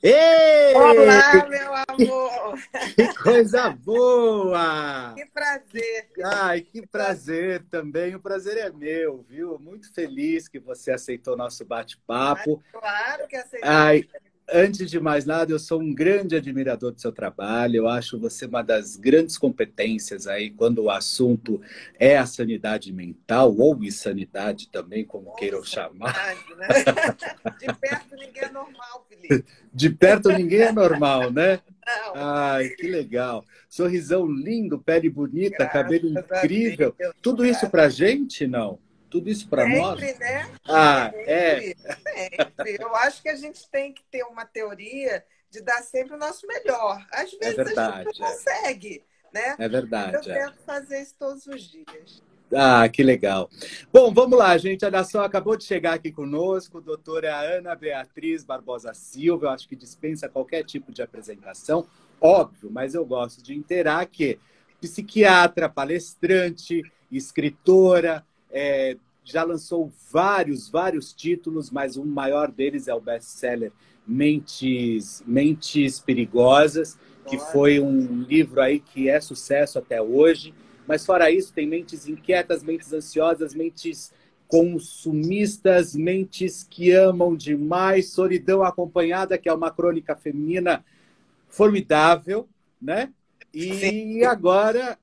Ei! Olá, meu amor! Que coisa boa! Que prazer! Ai, que prazer também. O prazer é meu, viu? Muito feliz que você aceitou nosso bate-papo. Claro que aceitei. Ai, Antes de mais nada, eu sou um grande admirador do seu trabalho. Eu acho você uma das grandes competências aí quando o assunto é a sanidade mental ou insanidade também, como queiram chamar. Né? De perto ninguém é normal, Felipe. De perto ninguém é normal, né? Não. Ai, que legal. Sorrisão lindo, pele bonita, Graças cabelo incrível. Tudo isso pra gente, não? Tudo isso para nós? né? Ah, sempre, é. Sempre. Eu acho que a gente tem que ter uma teoria de dar sempre o nosso melhor. Às vezes verdade, a gente não é. consegue, né? É verdade. Eu é. tento fazer isso todos os dias. Ah, que legal. Bom, vamos lá, gente. Olha só, acabou de chegar aqui conosco, doutora Ana Beatriz Barbosa Silva. Eu acho que dispensa qualquer tipo de apresentação, óbvio, mas eu gosto de interar que psiquiatra, palestrante, escritora, é, já lançou vários, vários títulos, mas o maior deles é o best-seller Mentes, Mentes Perigosas, que foi um livro aí que é sucesso até hoje. Mas fora isso, tem mentes inquietas, mentes ansiosas, mentes consumistas, mentes que amam demais, solidão acompanhada, que é uma crônica feminina formidável, né? E Sim. agora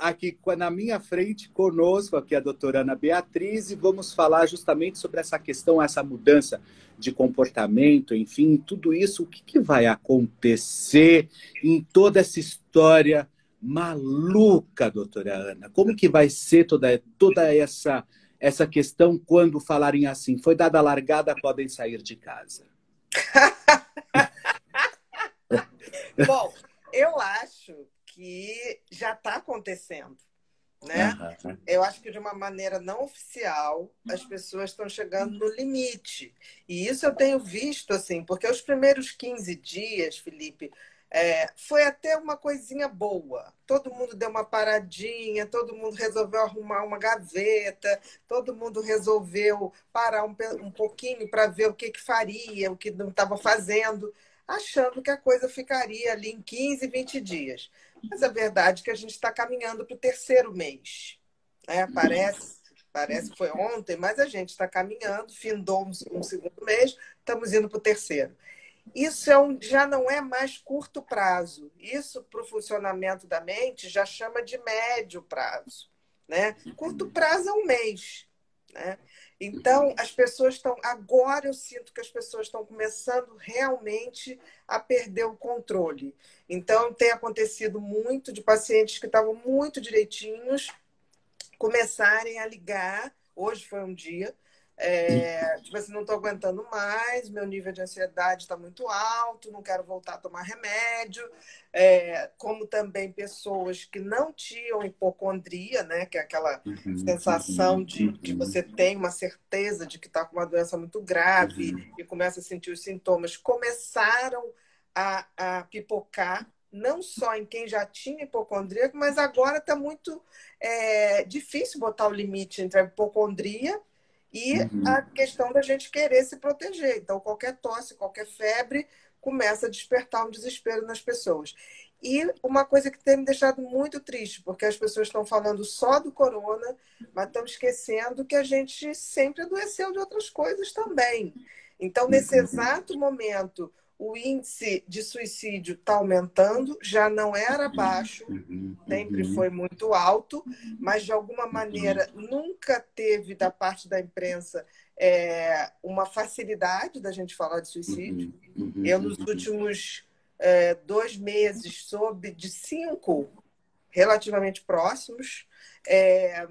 aqui na minha frente conosco aqui a doutora Ana Beatriz e vamos falar justamente sobre essa questão, essa mudança de comportamento, enfim, tudo isso, o que, que vai acontecer em toda essa história maluca, doutora Ana? Como que vai ser toda, toda essa, essa questão quando falarem assim, foi dada a largada, podem sair de casa? Bom, eu acho que já está acontecendo. Né? Uhum. Eu acho que de uma maneira não oficial as pessoas estão chegando no limite. E isso eu tenho visto, assim, porque os primeiros 15 dias, Felipe, é, foi até uma coisinha boa. Todo mundo deu uma paradinha, todo mundo resolveu arrumar uma gaveta, todo mundo resolveu parar um, um pouquinho para ver o que, que faria, o que não estava fazendo, achando que a coisa ficaria ali em 15, 20 dias. Mas a verdade é que a gente está caminhando para o terceiro mês. Né? Parece, parece que foi ontem, mas a gente está caminhando, findou um, um segundo mês, estamos indo para o terceiro. Isso é um, já não é mais curto prazo. Isso, para o funcionamento da mente, já chama de médio prazo. Né? Curto prazo é um mês. Né? Então, as pessoas estão. Agora eu sinto que as pessoas estão começando realmente a perder o controle. Então, tem acontecido muito de pacientes que estavam muito direitinhos começarem a ligar. Hoje foi um dia. É, tipo assim, não estou aguentando mais, meu nível de ansiedade está muito alto, não quero voltar a tomar remédio. É, como também pessoas que não tinham hipocondria, né? Que é aquela uhum, sensação de que você tem uma certeza de que está com uma doença muito grave uhum. e começa a sentir os sintomas, começaram a, a pipocar não só em quem já tinha hipocondríaco, mas agora está muito é, difícil botar o limite entre a hipocondria e uhum. a questão da gente querer se proteger. Então, qualquer tosse, qualquer febre começa a despertar um desespero nas pessoas. E uma coisa que tem me deixado muito triste, porque as pessoas estão falando só do corona, mas estão esquecendo que a gente sempre adoeceu de outras coisas também. Então, nesse exato momento, o índice de suicídio está aumentando, já não era baixo, sempre foi muito alto, mas de alguma maneira nunca teve da parte da imprensa é, uma facilidade da gente falar de suicídio. Eu, nos últimos é, dois meses, soube de cinco relativamente próximos. É,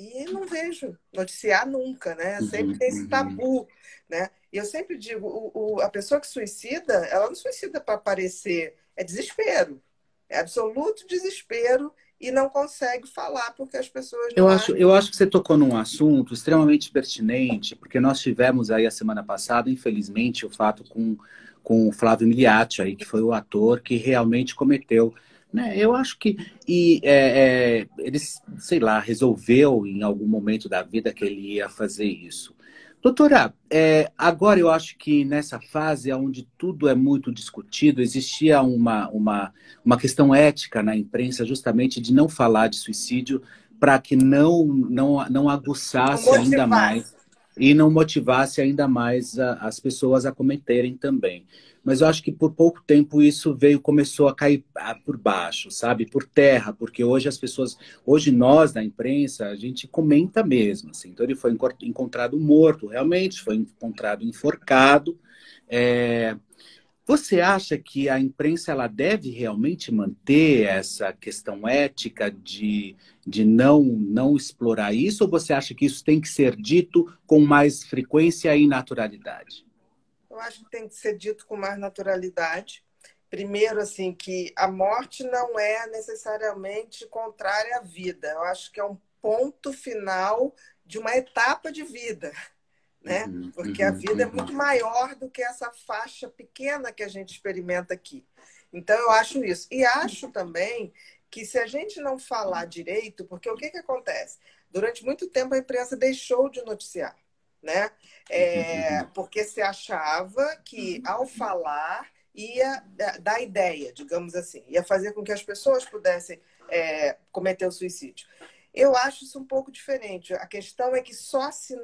e não vejo noticiar nunca, né? Sempre tem esse tabu, né? E eu sempre digo, o, o, a pessoa que suicida, ela não suicida para aparecer, é desespero. É absoluto desespero e não consegue falar porque as pessoas eu acho eu acho que você tocou num assunto extremamente pertinente porque nós tivemos aí a semana passada infelizmente o fato com com o Flávio Miliati aí que foi o ator que realmente cometeu né? Eu acho que e é, é, ele sei lá resolveu em algum momento da vida que ele ia fazer isso. Doutora, é, agora eu acho que nessa fase onde tudo é muito discutido, existia uma, uma, uma questão ética na imprensa justamente de não falar de suicídio para que não, não, não aguçasse ainda mais e não motivasse ainda mais a, as pessoas a cometerem também mas eu acho que por pouco tempo isso veio, começou a cair por baixo, sabe? Por terra, porque hoje as pessoas, hoje nós da imprensa, a gente comenta mesmo, assim. Então ele foi encontrado morto, realmente, foi encontrado enforcado. É... Você acha que a imprensa ela deve realmente manter essa questão ética de, de não, não explorar isso, ou você acha que isso tem que ser dito com mais frequência e naturalidade? eu acho que tem que ser dito com mais naturalidade. Primeiro, assim, que a morte não é necessariamente contrária à vida. Eu acho que é um ponto final de uma etapa de vida, né? Uhum, Porque a uhum, vida é uhum. muito maior do que essa faixa pequena que a gente experimenta aqui. Então, eu acho isso. E acho também que se a gente não falar direito, porque o que, que acontece? Durante muito tempo a imprensa deixou de noticiar né? É, porque se achava que ao falar ia dar ideia, digamos assim, ia fazer com que as pessoas pudessem é, cometer o suicídio. Eu acho isso um pouco diferente. A questão é que só se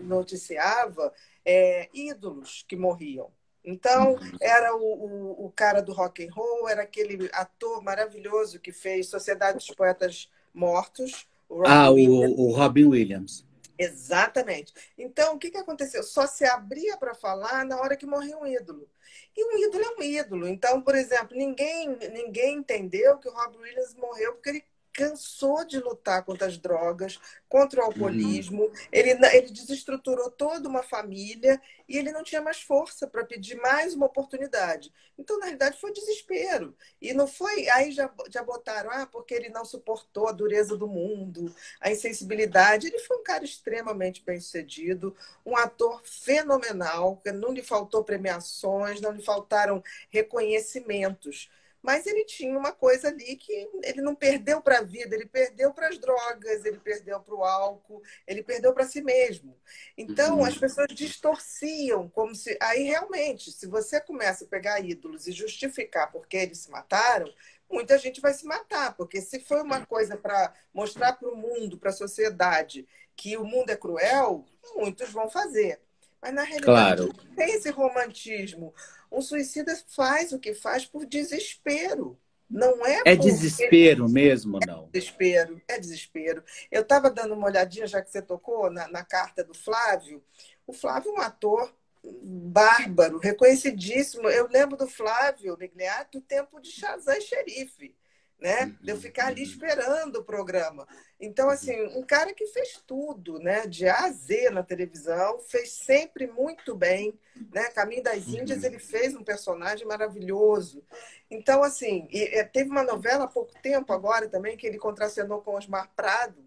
noticiava é, ídolos que morriam. Então, era o, o, o, cara do rock and roll, era aquele ator maravilhoso que fez Sociedade dos Poetas Mortos. O ah, o, o Robin Williams. Exatamente. Então, o que, que aconteceu? Só se abria para falar na hora que morria um ídolo. E um ídolo é um ídolo. Então, por exemplo, ninguém, ninguém entendeu que o Rob Williams morreu porque ele cansou de lutar contra as drogas, contra o alcoolismo. Uhum. Ele, ele desestruturou toda uma família e ele não tinha mais força para pedir mais uma oportunidade. Então, na realidade, foi desespero. E não foi. Aí já, já botaram, ah, porque ele não suportou a dureza do mundo, a insensibilidade. Ele foi um cara extremamente bem sucedido, um ator fenomenal, não lhe faltou premiações, não lhe faltaram reconhecimentos mas ele tinha uma coisa ali que ele não perdeu para a vida, ele perdeu para as drogas, ele perdeu para o álcool, ele perdeu para si mesmo. Então, uhum. as pessoas distorciam, como se. Aí, realmente, se você começa a pegar ídolos e justificar por que eles se mataram, muita gente vai se matar, porque se foi uma coisa para mostrar para o mundo, para a sociedade, que o mundo é cruel, muitos vão fazer. Mas na realidade claro. tem esse romantismo. Um suicida faz o que faz por desespero. Não é É desespero mesmo, não? É desespero, é desespero. Eu estava dando uma olhadinha, já que você tocou, na, na carta do Flávio. O Flávio é um ator bárbaro, reconhecidíssimo. Eu lembro do Flávio Migliati do tempo de Shazam Xerife né? De eu ficar ali uhum. esperando o programa. Então, assim, um cara que fez tudo, né? De A a Z na televisão, fez sempre muito bem, né? Caminho das Índias, ele fez um personagem maravilhoso. Então, assim, e, teve uma novela há pouco tempo agora também, que ele contracenou com Osmar Prado,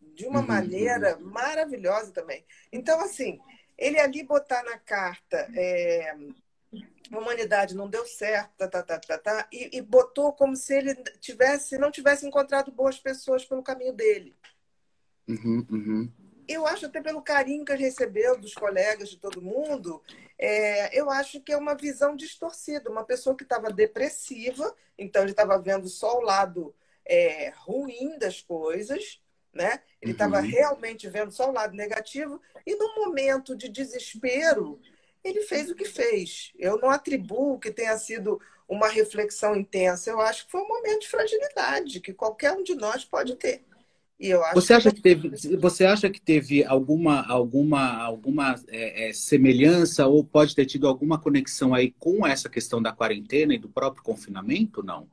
de uma uhum, maneira uhum. maravilhosa também. Então, assim, ele ali botar na carta é, a humanidade não deu certo, tá, tá, tá, tá, tá, e, e botou como se ele tivesse, não tivesse encontrado boas pessoas pelo caminho dele. Uhum, uhum. Eu acho até pelo carinho que ele recebeu dos colegas, de todo mundo, é, eu acho que é uma visão distorcida. Uma pessoa que estava depressiva, então ele estava vendo só o lado é, ruim das coisas, né? Ele estava uhum. realmente vendo só o lado negativo, e no momento de desespero, ele fez o que fez. Eu não atribuo que tenha sido uma reflexão intensa. Eu acho que foi um momento de fragilidade que qualquer um de nós pode ter. E eu acho você acha que, que teve, você acha que teve alguma alguma alguma é, é, semelhança ou pode ter tido alguma conexão aí com essa questão da quarentena e do próprio confinamento? Não.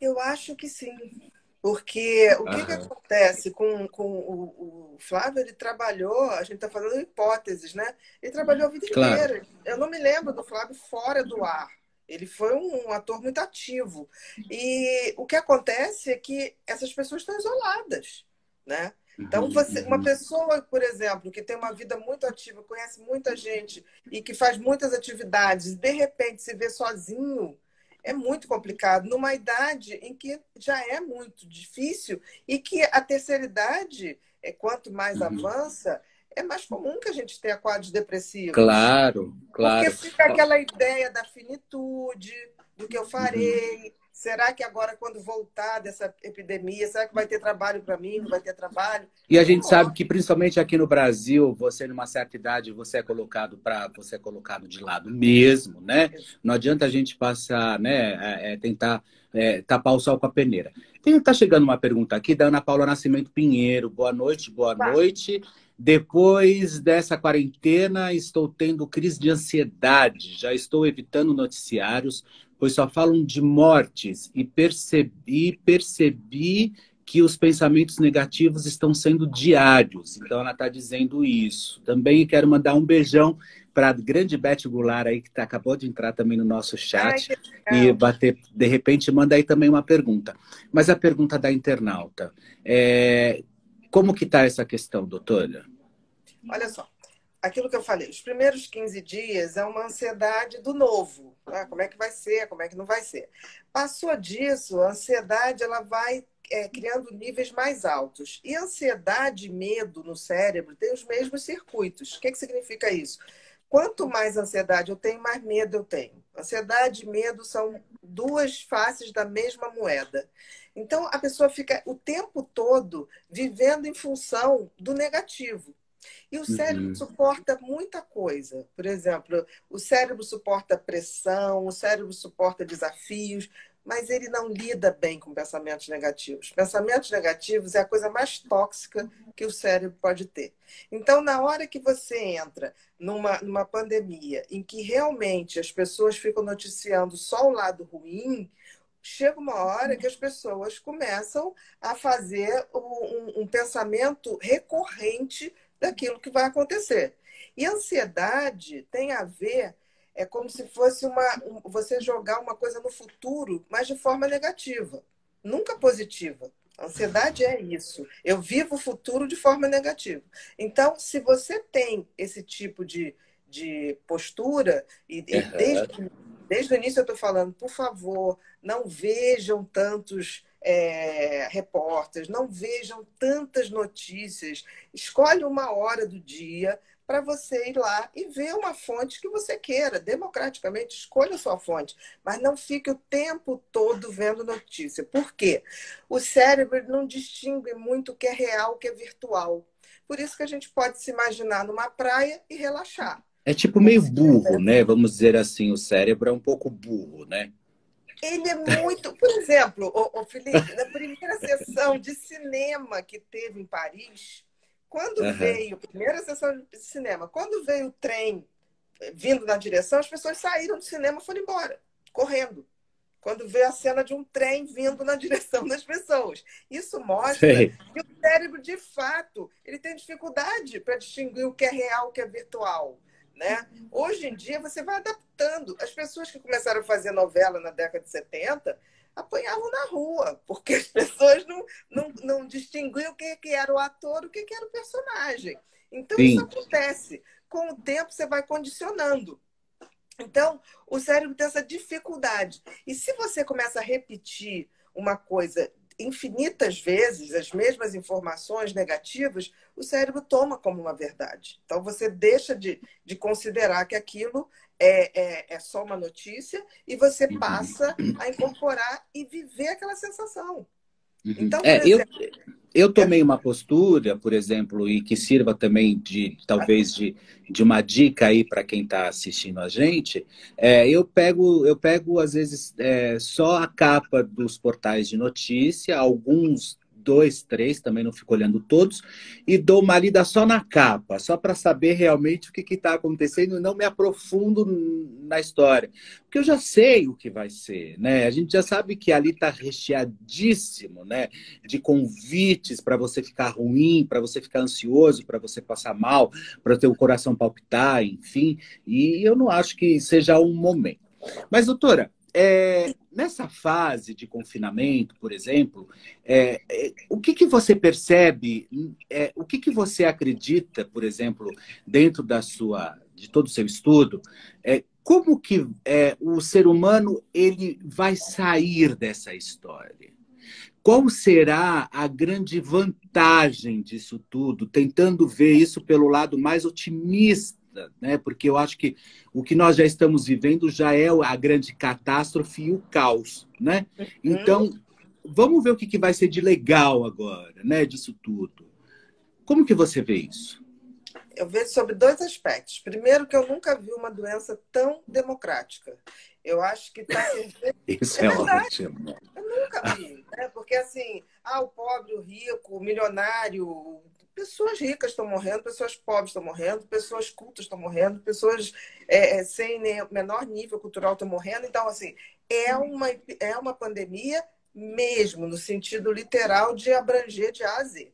Eu acho que sim. Porque o que, que acontece com, com o, o, Flávio? Ele trabalhou, a gente está falando hipóteses, né? Ele trabalhou a vida claro. inteira. Eu não me lembro do Flávio fora do ar. Ele foi um ator muito ativo. E o que acontece é que essas pessoas estão isoladas, né? Então, você, uma uhum. pessoa, por exemplo, que tem uma vida muito ativa, conhece muita gente e que faz muitas atividades, de repente se vê sozinho, é muito complicado, numa idade em que já é muito difícil e que a terceira idade, é, quanto mais uhum. avança, é mais comum que a gente tenha quadros depressivos. Claro, claro. Porque fica aquela ideia da finitude, do que eu farei. Será que agora, quando voltar dessa epidemia, será que vai ter trabalho para mim? Não vai ter trabalho? E a gente sabe que, principalmente aqui no Brasil, você numa certa idade, você é colocado para você é colocado de lado mesmo, né? Não adianta a gente passar, né? É, é, tentar é, tapar o sol com a peneira. Tem, tá chegando uma pergunta aqui da Ana Paula Nascimento Pinheiro. Boa noite, boa tá. noite. Depois dessa quarentena, estou tendo crise de ansiedade. Já estou evitando noticiários, pois só falam de mortes e percebi, percebi que os pensamentos negativos estão sendo diários. Então, ela está dizendo isso. Também quero mandar um beijão para a grande Beth Goulart aí, que tá, acabou de entrar também no nosso chat. Ai, e bater, de repente, manda aí também uma pergunta. Mas a pergunta da internauta. É, como que está essa questão, doutora? Olha só, aquilo que eu falei, os primeiros 15 dias é uma ansiedade do novo. Né? Como é que vai ser, como é que não vai ser. Passou disso, a ansiedade ela vai é, criando níveis mais altos. E ansiedade e medo no cérebro têm os mesmos circuitos. O que, que significa isso? Quanto mais ansiedade eu tenho, mais medo eu tenho. Ansiedade e medo são duas faces da mesma moeda. Então, a pessoa fica o tempo todo vivendo em função do negativo. E o cérebro uhum. suporta muita coisa. Por exemplo, o cérebro suporta pressão, o cérebro suporta desafios, mas ele não lida bem com pensamentos negativos. Pensamentos negativos é a coisa mais tóxica que o cérebro pode ter. Então, na hora que você entra numa, numa pandemia em que realmente as pessoas ficam noticiando só o lado ruim, chega uma hora que as pessoas começam a fazer um, um pensamento recorrente daquilo que vai acontecer. E ansiedade tem a ver é como se fosse uma você jogar uma coisa no futuro, mas de forma negativa, nunca positiva. A ansiedade é isso. Eu vivo o futuro de forma negativa. Então, se você tem esse tipo de, de postura, e, uhum. desde, desde o início eu estou falando, por favor, não vejam tantos é, repórteres, não vejam tantas notícias. Escolhe uma hora do dia para você ir lá e ver uma fonte que você queira, democraticamente, escolha a sua fonte, mas não fique o tempo todo vendo notícia. Por quê? O cérebro não distingue muito o que é real, o que é virtual. Por isso que a gente pode se imaginar numa praia e relaxar. É tipo meio burro, né? Vamos dizer assim, o cérebro é um pouco burro, né? Ele é muito. Por exemplo, o, o Felipe, na primeira sessão de cinema que teve em Paris, quando uhum. veio, primeira sessão de cinema, quando veio o trem vindo na direção, as pessoas saíram do cinema e foram embora, correndo. Quando veio a cena de um trem vindo na direção das pessoas. Isso mostra Sei. que o cérebro, de fato, ele tem dificuldade para distinguir o que é real, o que é virtual. Né? Hoje em dia, você vai adaptando. As pessoas que começaram a fazer novela na década de 70 apanhavam na rua, porque as pessoas não, não, não distinguiam o que, que era o ator, o que, que era o personagem. Então, Sim. isso acontece. Com o tempo, você vai condicionando. Então, o cérebro tem essa dificuldade. E se você começa a repetir uma coisa infinitas vezes, as mesmas informações negativas, o cérebro toma como uma verdade. Então, você deixa de, de considerar que aquilo é, é, é só uma notícia e você uhum. passa a incorporar e viver aquela sensação. Uhum. Então, é, exemplo, eu, eu tomei uma postura, por exemplo, e que sirva também de talvez de, de uma dica aí para quem está assistindo a gente. É, eu pego, eu pego às vezes é, só a capa dos portais de notícia, alguns dois, três, também não fico olhando todos, e dou uma lida só na capa, só para saber realmente o que está acontecendo e não me aprofundo na história. Porque eu já sei o que vai ser, né? A gente já sabe que ali está recheadíssimo, né? De convites para você ficar ruim, para você ficar ansioso, para você passar mal, para ter o coração palpitar, enfim. E eu não acho que seja um momento. Mas, doutora, é, nessa fase de confinamento, por exemplo, é, é, o que, que você percebe, é, o que, que você acredita, por exemplo, dentro da sua, de todo o seu estudo, é, como que é, o ser humano ele vai sair dessa história? qual será a grande vantagem disso tudo? Tentando ver isso pelo lado mais otimista, né? Porque eu acho que o que nós já estamos vivendo já é a grande catástrofe e o caos, né? Uhum. Então, vamos ver o que, vai ser de legal agora, né? Disso tudo. Como que você vê isso? Eu vejo sobre dois aspectos. Primeiro, que eu nunca vi uma doença tão democrática. Eu acho que está. Isso é, é ótimo. Eu nunca vi, né? Porque assim, ah, o pobre, o rico, o milionário, pessoas ricas estão morrendo, pessoas pobres estão morrendo, pessoas cultas estão morrendo, pessoas é, é sem menor nível cultural estão morrendo. Então, assim, é uma, é uma pandemia mesmo, no sentido literal de abranger de A a Z.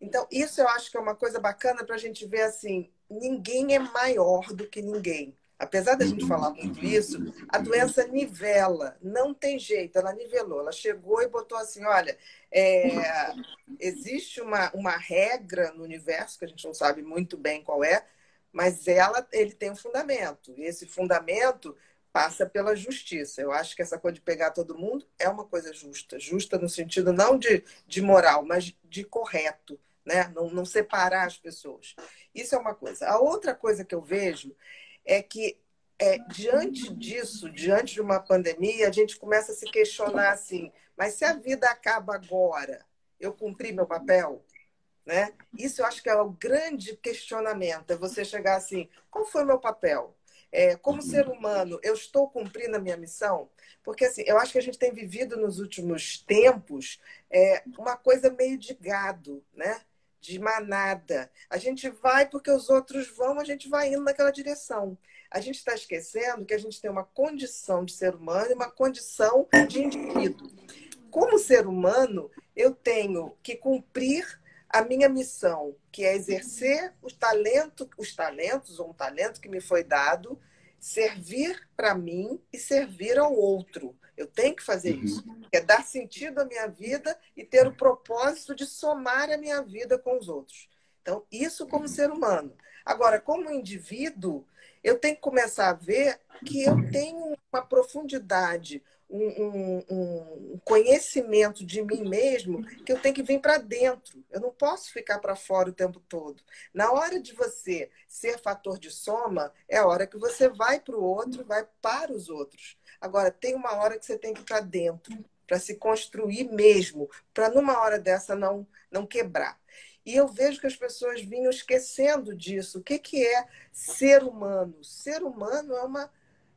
Então, isso eu acho que é uma coisa bacana para a gente ver assim: ninguém é maior do que ninguém. Apesar da gente falar muito isso, a doença nivela, não tem jeito, ela nivelou. Ela chegou e botou assim: olha, é, existe uma, uma regra no universo, que a gente não sabe muito bem qual é, mas ela, ele tem um fundamento. E esse fundamento passa pela justiça. Eu acho que essa coisa de pegar todo mundo é uma coisa justa. Justa no sentido não de, de moral, mas de correto. Né? Não, não separar as pessoas. Isso é uma coisa. A outra coisa que eu vejo é que, é, diante disso, diante de uma pandemia, a gente começa a se questionar assim: mas se a vida acaba agora, eu cumpri meu papel? Né? Isso eu acho que é o grande questionamento: é você chegar assim, qual foi meu papel? É, como ser humano, eu estou cumprindo a minha missão? Porque assim, eu acho que a gente tem vivido nos últimos tempos é, uma coisa meio de gado, né? De manada. A gente vai porque os outros vão, a gente vai indo naquela direção. A gente está esquecendo que a gente tem uma condição de ser humano e uma condição de indivíduo. Como ser humano, eu tenho que cumprir a minha missão, que é exercer os talentos, os talentos ou um talento que me foi dado, servir para mim e servir ao outro. Eu tenho que fazer uhum. isso. É dar sentido à minha vida e ter o propósito de somar a minha vida com os outros. Então, isso como ser humano. Agora, como indivíduo, eu tenho que começar a ver que eu tenho uma profundidade, um, um, um conhecimento de mim mesmo que eu tenho que vir para dentro. Eu não posso ficar para fora o tempo todo. Na hora de você ser fator de soma, é a hora que você vai para o outro, vai para os outros. Agora, tem uma hora que você tem que ir para dentro, para se construir mesmo, para numa hora dessa não, não quebrar. E eu vejo que as pessoas vinham esquecendo disso. O que, que é ser humano? Ser humano é uma,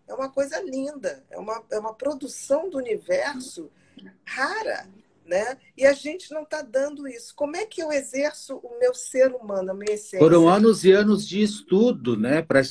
é uma coisa linda, é uma, é uma produção do universo rara. Né? E a gente não está dando isso. Como é que eu exerço o meu ser humano, a minha essência? Foram anos e anos de estudo, né? Para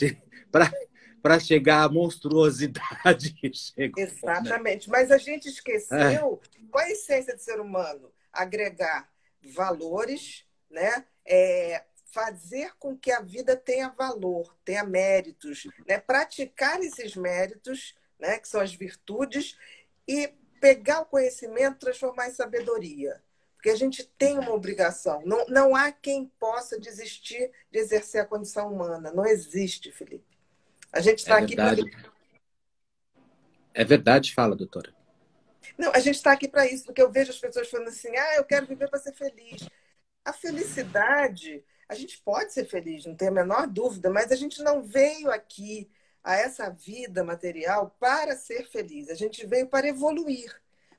para chegar à monstruosidade que chegou. Né? Exatamente. Né? Mas a gente esqueceu é. qual é a essência do ser humano? Agregar valores, né? É, fazer com que a vida tenha valor, tenha méritos, né? praticar esses méritos, né? que são as virtudes, e pegar o conhecimento, transformar em sabedoria. Porque a gente tem uma obrigação. Não, não há quem possa desistir de exercer a condição humana. Não existe, Felipe. A gente está é aqui para. É verdade, fala, doutora. Não, a gente está aqui para isso, porque eu vejo as pessoas falando assim: ah, eu quero viver para ser feliz. A felicidade, a gente pode ser feliz, não tem a menor dúvida, mas a gente não veio aqui a essa vida material para ser feliz, a gente veio para evoluir.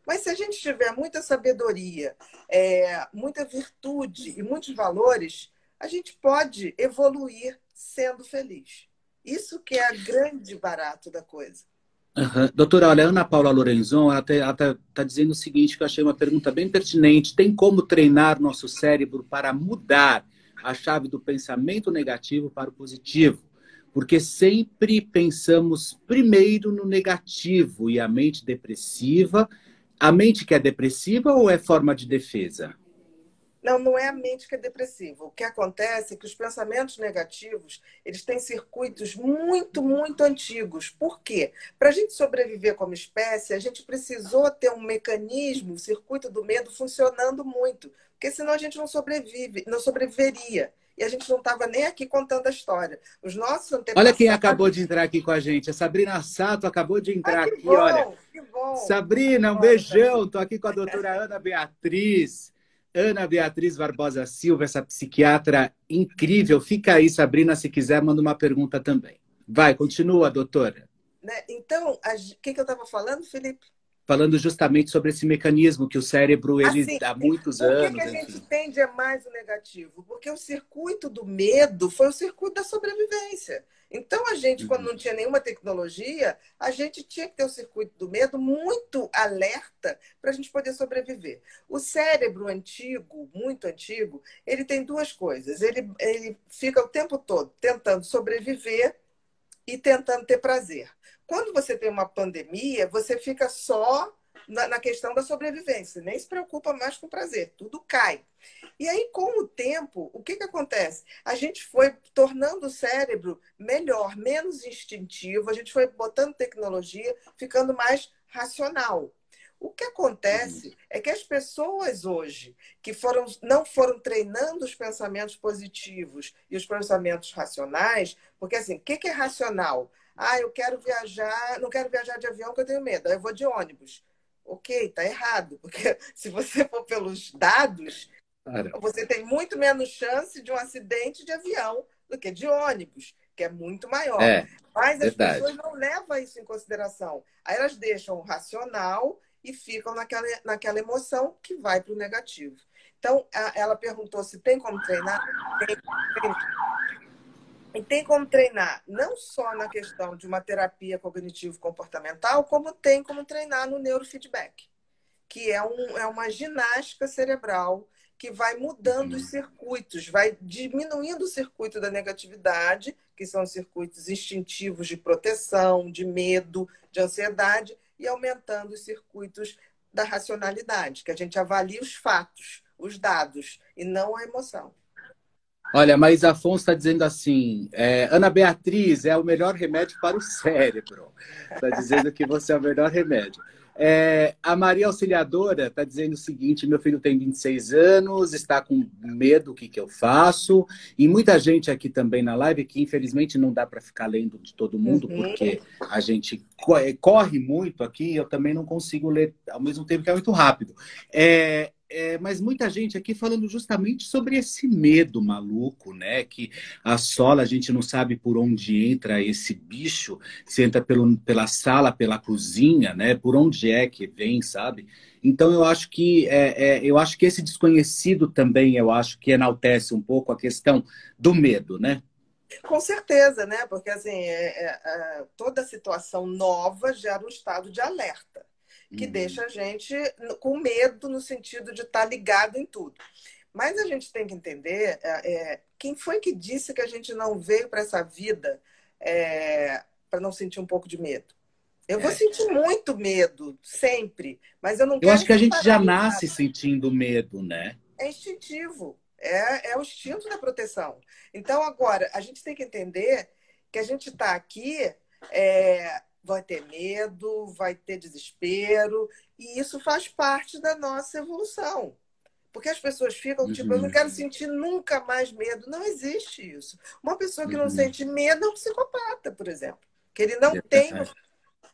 Mas se a gente tiver muita sabedoria, é, muita virtude e muitos valores, a gente pode evoluir sendo feliz. Isso que é o grande barato da coisa. Uhum. Doutora, olha, a Ana Paula Lorenzon, ela está tá dizendo o seguinte, que eu achei uma pergunta bem pertinente. Tem como treinar nosso cérebro para mudar a chave do pensamento negativo para o positivo? Porque sempre pensamos primeiro no negativo e a mente depressiva. A mente que é depressiva ou é forma de defesa? Não, não é a mente que é depressiva. O que acontece é que os pensamentos negativos, eles têm circuitos muito, muito antigos. Por quê? Para a gente sobreviver como espécie, a gente precisou ter um mecanismo, o circuito do medo funcionando muito, porque senão a gente não sobrevive, não sobreviveria. E a gente não estava nem aqui contando a história. Os nossos antepassados... Olha quem acabou de entrar aqui com a gente. A Sabrina Sato acabou de entrar aqui, bom, olha. Que bom. Sabrina, um beijão. Estou aqui com a doutora Ana Beatriz. Ana Beatriz Barbosa Silva, essa psiquiatra incrível. Fica aí, Sabrina, se quiser, manda uma pergunta também. Vai, continua, doutora. Né? Então, o que, que eu estava falando, Felipe? Falando justamente sobre esse mecanismo que o cérebro, ele assim, há muitos por anos. Por que, a gente tende a mais o negativo? Porque o circuito do medo foi o circuito da sobrevivência. Então, a gente, quando não tinha nenhuma tecnologia, a gente tinha que ter o circuito do medo muito alerta para a gente poder sobreviver. O cérebro antigo, muito antigo, ele tem duas coisas. Ele, ele fica o tempo todo tentando sobreviver e tentando ter prazer. Quando você tem uma pandemia, você fica só na, na questão da sobrevivência, nem se preocupa mais com prazer, tudo cai. E aí, com o tempo, o que, que acontece? A gente foi tornando o cérebro melhor, menos instintivo, a gente foi botando tecnologia, ficando mais racional. O que acontece é que as pessoas hoje que foram, não foram treinando os pensamentos positivos e os pensamentos racionais, porque assim, o que, que é racional? Ah, eu quero viajar, não quero viajar de avião porque eu tenho medo, aí eu vou de ônibus. Ok, tá errado, porque se você for pelos dados, você tem muito menos chance de um acidente de avião do que de ônibus, que é muito maior. É, Mas as verdade. pessoas não levam isso em consideração. Aí elas deixam o racional e ficam naquela, naquela emoção que vai para o negativo. Então, a, ela perguntou se tem como treinar. Tem, tem. E tem como treinar não só na questão de uma terapia cognitivo-comportamental, como tem como treinar no neurofeedback, que é, um, é uma ginástica cerebral que vai mudando os circuitos, vai diminuindo o circuito da negatividade, que são os circuitos instintivos de proteção, de medo, de ansiedade, e aumentando os circuitos da racionalidade, que a gente avalia os fatos, os dados, e não a emoção. Olha, mas Afonso está dizendo assim: é, Ana Beatriz é o melhor remédio para o cérebro. Está dizendo que você é o melhor remédio. É, a Maria Auxiliadora está dizendo o seguinte: meu filho tem 26 anos, está com medo, o que, que eu faço? E muita gente aqui também na live, que infelizmente não dá para ficar lendo de todo mundo, uhum. porque a gente corre muito aqui, eu também não consigo ler ao mesmo tempo que é muito rápido. É, é, mas muita gente aqui falando justamente sobre esse medo maluco, né? Que assola, a gente não sabe por onde entra esse bicho, se entra pelo, pela sala, pela cozinha, né? Por onde é que vem, sabe? Então eu acho que é, é, eu acho que esse desconhecido também, eu acho que enaltece um pouco a questão do medo, né? Com certeza, né? Porque assim, é, é, é toda situação nova gera um estado de alerta que uhum. deixa a gente com medo no sentido de estar tá ligado em tudo. Mas a gente tem que entender é, é quem foi que disse que a gente não veio para essa vida é, para não sentir um pouco de medo. Eu vou é. sentir muito medo, sempre, mas eu não Eu acho que a gente já nasce sentindo medo, né? É instintivo, é, é o instinto da proteção. Então, agora, a gente tem que entender que a gente está aqui é, vai ter medo, vai ter desespero, e isso faz parte da nossa evolução. Porque as pessoas ficam tipo, uhum. eu não quero sentir nunca mais medo. Não existe isso. Uma pessoa que não uhum. sente medo é um psicopata, por exemplo. Que ele não é tem.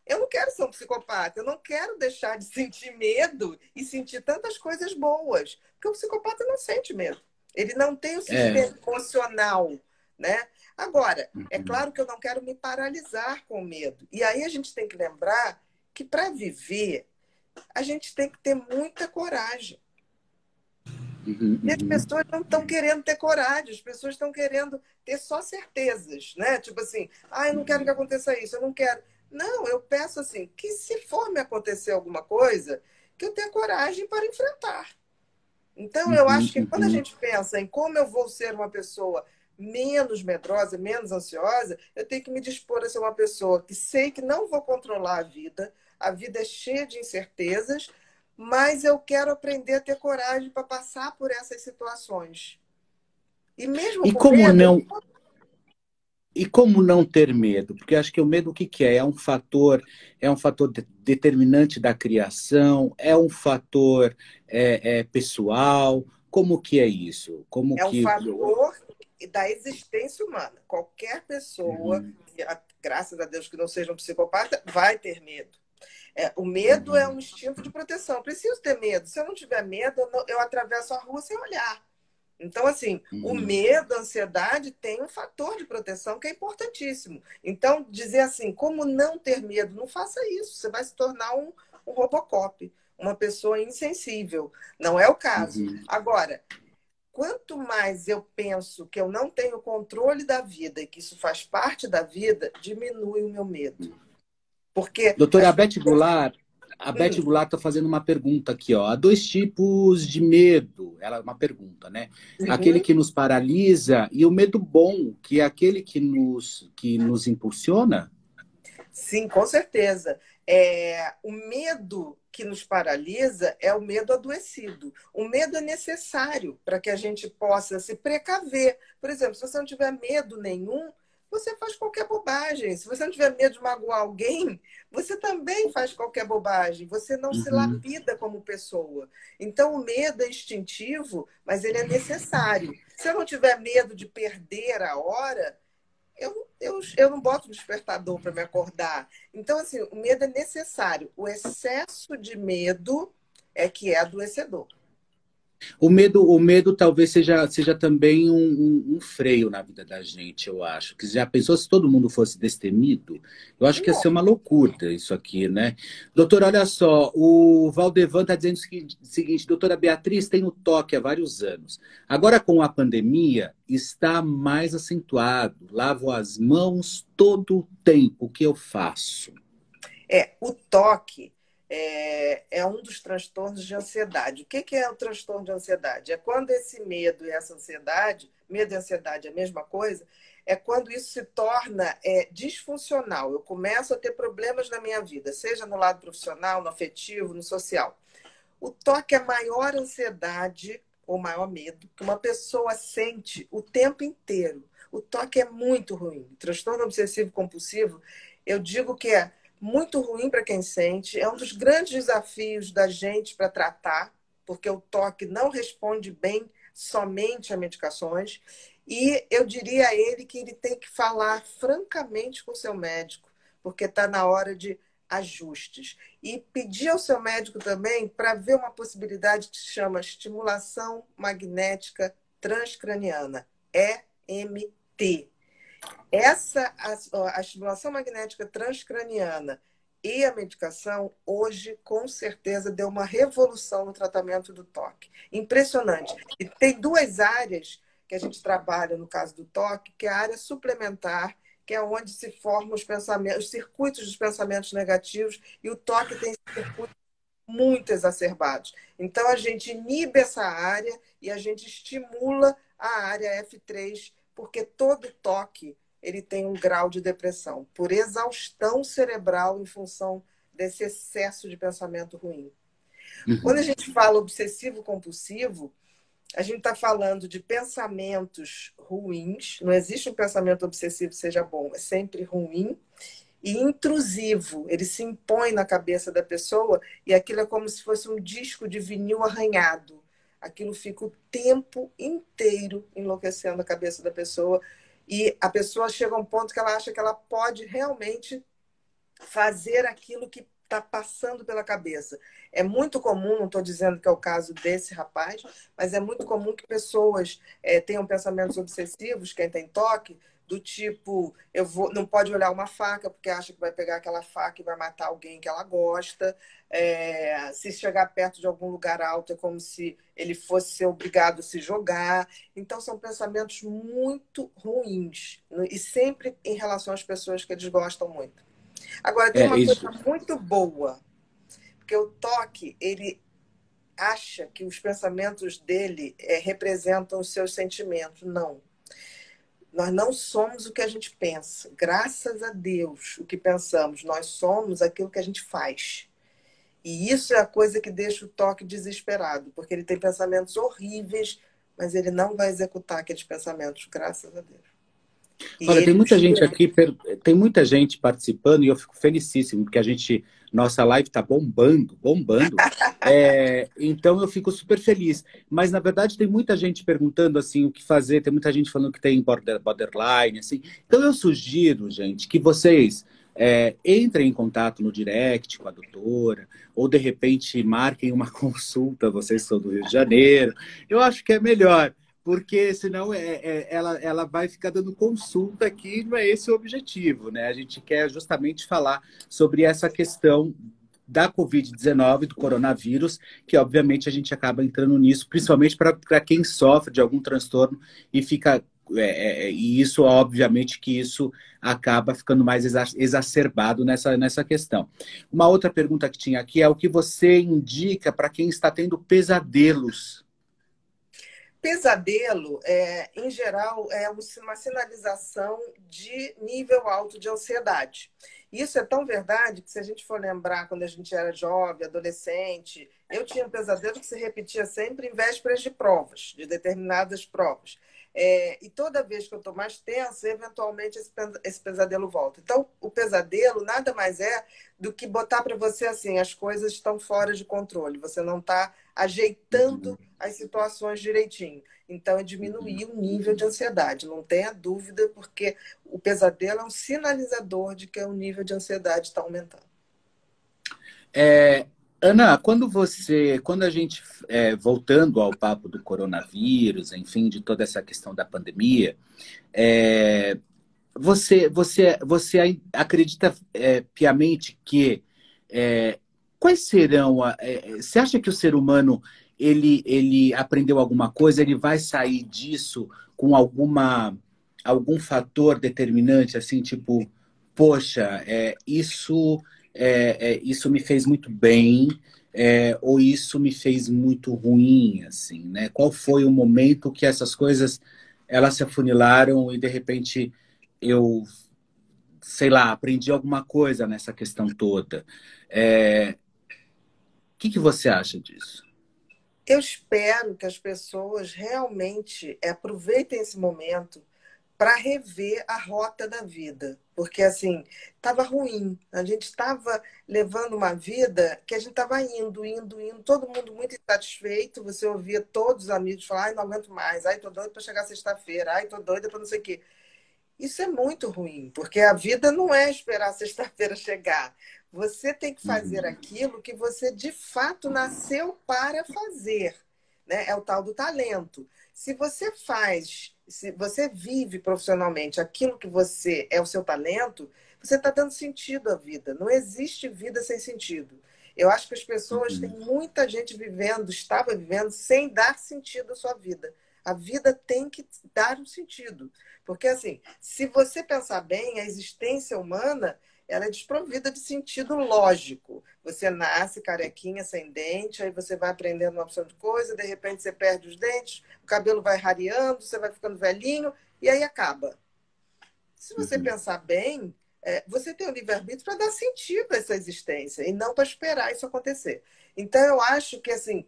Eu não quero ser um psicopata, eu não quero deixar de sentir medo e sentir tantas coisas boas. Porque o psicopata não sente medo. Ele não tem o sistema é. emocional, né? Agora, é uhum. claro que eu não quero me paralisar com medo. E aí a gente tem que lembrar que para viver, a gente tem que ter muita coragem. Uhum, e as uhum. pessoas não estão querendo ter coragem, as pessoas estão querendo ter só certezas, né? Tipo assim, ah, eu não quero que aconteça isso, eu não quero. Não, eu peço assim, que se for me acontecer alguma coisa, que eu tenha coragem para enfrentar. Então, eu acho que quando a gente pensa em como eu vou ser uma pessoa menos medrosa, menos ansiosa, eu tenho que me dispor a ser uma pessoa que sei que não vou controlar a vida, a vida é cheia de incertezas, mas eu quero aprender a ter coragem para passar por essas situações. E mesmo e como medo, não e como não ter medo? Porque acho que o medo o que, que é? É um fator, é um fator de, determinante da criação, é um fator é, é, pessoal. Como que é isso? Como é que... um fator da existência humana. Qualquer pessoa, uhum. graças a Deus que não seja um psicopata, vai ter medo. É, o medo uhum. é um instinto de proteção. Eu preciso ter medo. Se eu não tiver medo, eu, não, eu atravesso a rua sem olhar. Então, assim, uhum. o medo, a ansiedade tem um fator de proteção que é importantíssimo. Então, dizer assim, como não ter medo? Não faça isso. Você vai se tornar um, um Robocop, uma pessoa insensível. Não é o caso. Uhum. Agora, quanto mais eu penso que eu não tenho controle da vida e que isso faz parte da vida, diminui o meu medo. Porque. Doutora Beth Goulart, a Beth hum. Goulart está fazendo uma pergunta aqui, ó. Há dois tipos de medo. Ela é uma pergunta, né? Uhum. Aquele que nos paralisa e o medo bom, que é aquele que nos, que nos impulsiona. Sim, com certeza. É, o medo que nos paralisa é o medo adoecido. O medo é necessário para que a gente possa se precaver. Por exemplo, se você não tiver medo nenhum, você faz qualquer bobagem. Se você não tiver medo de magoar alguém, você também faz qualquer bobagem. Você não uhum. se lapida como pessoa. Então, o medo é instintivo, mas ele é necessário. Se eu não tiver medo de perder a hora, eu, eu, eu não boto despertador para me acordar. Então, assim, o medo é necessário. O excesso de medo é que é adoecedor. O medo, o medo talvez seja, seja também um, um, um, freio na vida da gente, eu acho. Que já pensou se todo mundo fosse destemido? Eu acho que ia ser uma loucura isso aqui, né? Doutor, olha só, o Valdevan está dizendo o seguinte, doutora Beatriz tem o toque há vários anos. Agora, com a pandemia, está mais acentuado. Lavo as mãos todo o tempo. O que eu faço? É, o toque é, é, um dos transtornos de ansiedade. O que, que é o transtorno de ansiedade? É quando esse medo e essa ansiedade, medo e ansiedade é a mesma coisa, é quando isso se torna é, disfuncional. Eu começo a ter problemas na minha vida, seja no lado profissional, no afetivo, no social. O toque é a maior ansiedade ou maior medo que uma pessoa sente o tempo inteiro. O toque é muito ruim. Transtorno obsessivo compulsivo, eu digo que é muito ruim para quem sente. É um dos grandes desafios da gente para tratar, porque o toque não responde bem somente a medicações. E eu diria a ele que ele tem que falar francamente com o seu médico, porque está na hora de ajustes. E pedir ao seu médico também para ver uma possibilidade que se chama estimulação magnética transcraniana, EMT. Essa, a, a estimulação magnética transcraniana e a medicação, hoje, com certeza, deu uma revolução no tratamento do toque. Impressionante. E tem duas áreas que a gente trabalha no caso do toque, que é a área suplementar, que é onde se formam os pensamentos, os circuitos dos pensamentos negativos, e o toque tem circuitos muito exacerbados. Então, a gente inibe essa área e a gente estimula a área F3 porque todo toque ele tem um grau de depressão por exaustão cerebral em função desse excesso de pensamento ruim. Uhum. Quando a gente fala obsessivo compulsivo, a gente está falando de pensamentos ruins. Não existe um pensamento obsessivo que seja bom, é sempre ruim e intrusivo. Ele se impõe na cabeça da pessoa e aquilo é como se fosse um disco de vinil arranhado aquilo fica o tempo inteiro enlouquecendo a cabeça da pessoa. E a pessoa chega a um ponto que ela acha que ela pode realmente fazer aquilo que está passando pela cabeça. É muito comum, não estou dizendo que é o caso desse rapaz, mas é muito comum que pessoas é, tenham pensamentos obsessivos, quem tem toque, do tipo, eu vou, não pode olhar uma faca porque acha que vai pegar aquela faca e vai matar alguém que ela gosta. É, se chegar perto de algum lugar alto é como se ele fosse ser obrigado a se jogar. Então são pensamentos muito ruins né, e sempre em relação às pessoas que eles gostam muito. Agora tem é, uma isso. coisa muito boa, porque o toque ele acha que os pensamentos dele é, representam os seus sentimentos. Não nós não somos o que a gente pensa. Graças a Deus, o que pensamos. Nós somos aquilo que a gente faz. E isso é a coisa que deixa o toque desesperado, porque ele tem pensamentos horríveis, mas ele não vai executar aqueles pensamentos, graças a Deus. E Olha, tem muita gente aqui, tem muita gente participando e eu fico felicíssimo, porque a gente, nossa live está bombando, bombando. é, então eu fico super feliz. Mas na verdade tem muita gente perguntando assim o que fazer, tem muita gente falando que tem border, borderline, assim. Então eu sugiro, gente, que vocês é, entrem em contato no direct com a doutora, ou de repente marquem uma consulta, vocês são do Rio de Janeiro. Eu acho que é melhor, porque senão é, é, ela, ela vai ficar dando consulta aqui, não é esse o objetivo, né? A gente quer justamente falar sobre essa questão da Covid-19, do coronavírus, que obviamente a gente acaba entrando nisso, principalmente para quem sofre de algum transtorno e fica é, é, é, e isso, obviamente, que isso acaba ficando mais exacerbado nessa, nessa questão. Uma outra pergunta que tinha aqui é o que você indica para quem está tendo pesadelos? Pesadelo, é, em geral, é uma sinalização de nível alto de ansiedade. Isso é tão verdade que, se a gente for lembrar, quando a gente era jovem, adolescente, eu tinha um pesadelo que se repetia sempre em vésperas de provas, de determinadas provas. É, e toda vez que eu estou mais tensa, eventualmente esse, pesadelo volta. Então, o pesadelo nada mais é do que botar para você assim: as coisas estão fora de controle, você não está ajeitando uhum. as situações direitinho. Então, é diminuir o nível de ansiedade, não tenha dúvida, porque o pesadelo é um sinalizador de que o nível de ansiedade está aumentando. É, Ana, quando você, quando a gente, é, voltando ao papo do coronavírus, enfim, de toda essa questão da pandemia, é, você, você, você acredita é, piamente que é, quais serão? A, é, você acha que o ser humano ele, ele aprendeu alguma coisa? Ele vai sair disso com alguma algum fator determinante, assim, tipo, poxa, é, isso é, é, isso me fez muito bem é, ou isso me fez muito ruim, assim, né? Qual foi o momento que essas coisas elas se afunilaram e de repente eu, sei lá, aprendi alguma coisa nessa questão toda? É... O que, que você acha disso? Eu espero que as pessoas realmente aproveitem esse momento para rever a rota da vida. Porque, assim, estava ruim. A gente estava levando uma vida que a gente estava indo, indo, indo, todo mundo muito insatisfeito. Você ouvia todos os amigos falar: ai, não aguento mais, ai, tô doido para chegar sexta-feira, ai, tô doida para não sei o quê. Isso é muito ruim, porque a vida não é esperar sexta-feira chegar. Você tem que fazer uhum. aquilo que você de fato nasceu para fazer. Né? É o tal do talento. Se você faz se você vive profissionalmente aquilo que você é o seu talento, você está dando sentido à vida. Não existe vida sem sentido. Eu acho que as pessoas uhum. têm muita gente vivendo, estava vivendo sem dar sentido à sua vida. A vida tem que dar um sentido. Porque, assim, se você pensar bem, a existência humana ela é desprovida de sentido lógico. Você nasce carequinha, sem dente, aí você vai aprendendo uma opção de coisa, de repente você perde os dentes, o cabelo vai rareando, você vai ficando velhinho, e aí acaba. Se você uhum. pensar bem, é, você tem o livre-arbítrio para dar sentido a essa existência e não para esperar isso acontecer. Então, eu acho que assim,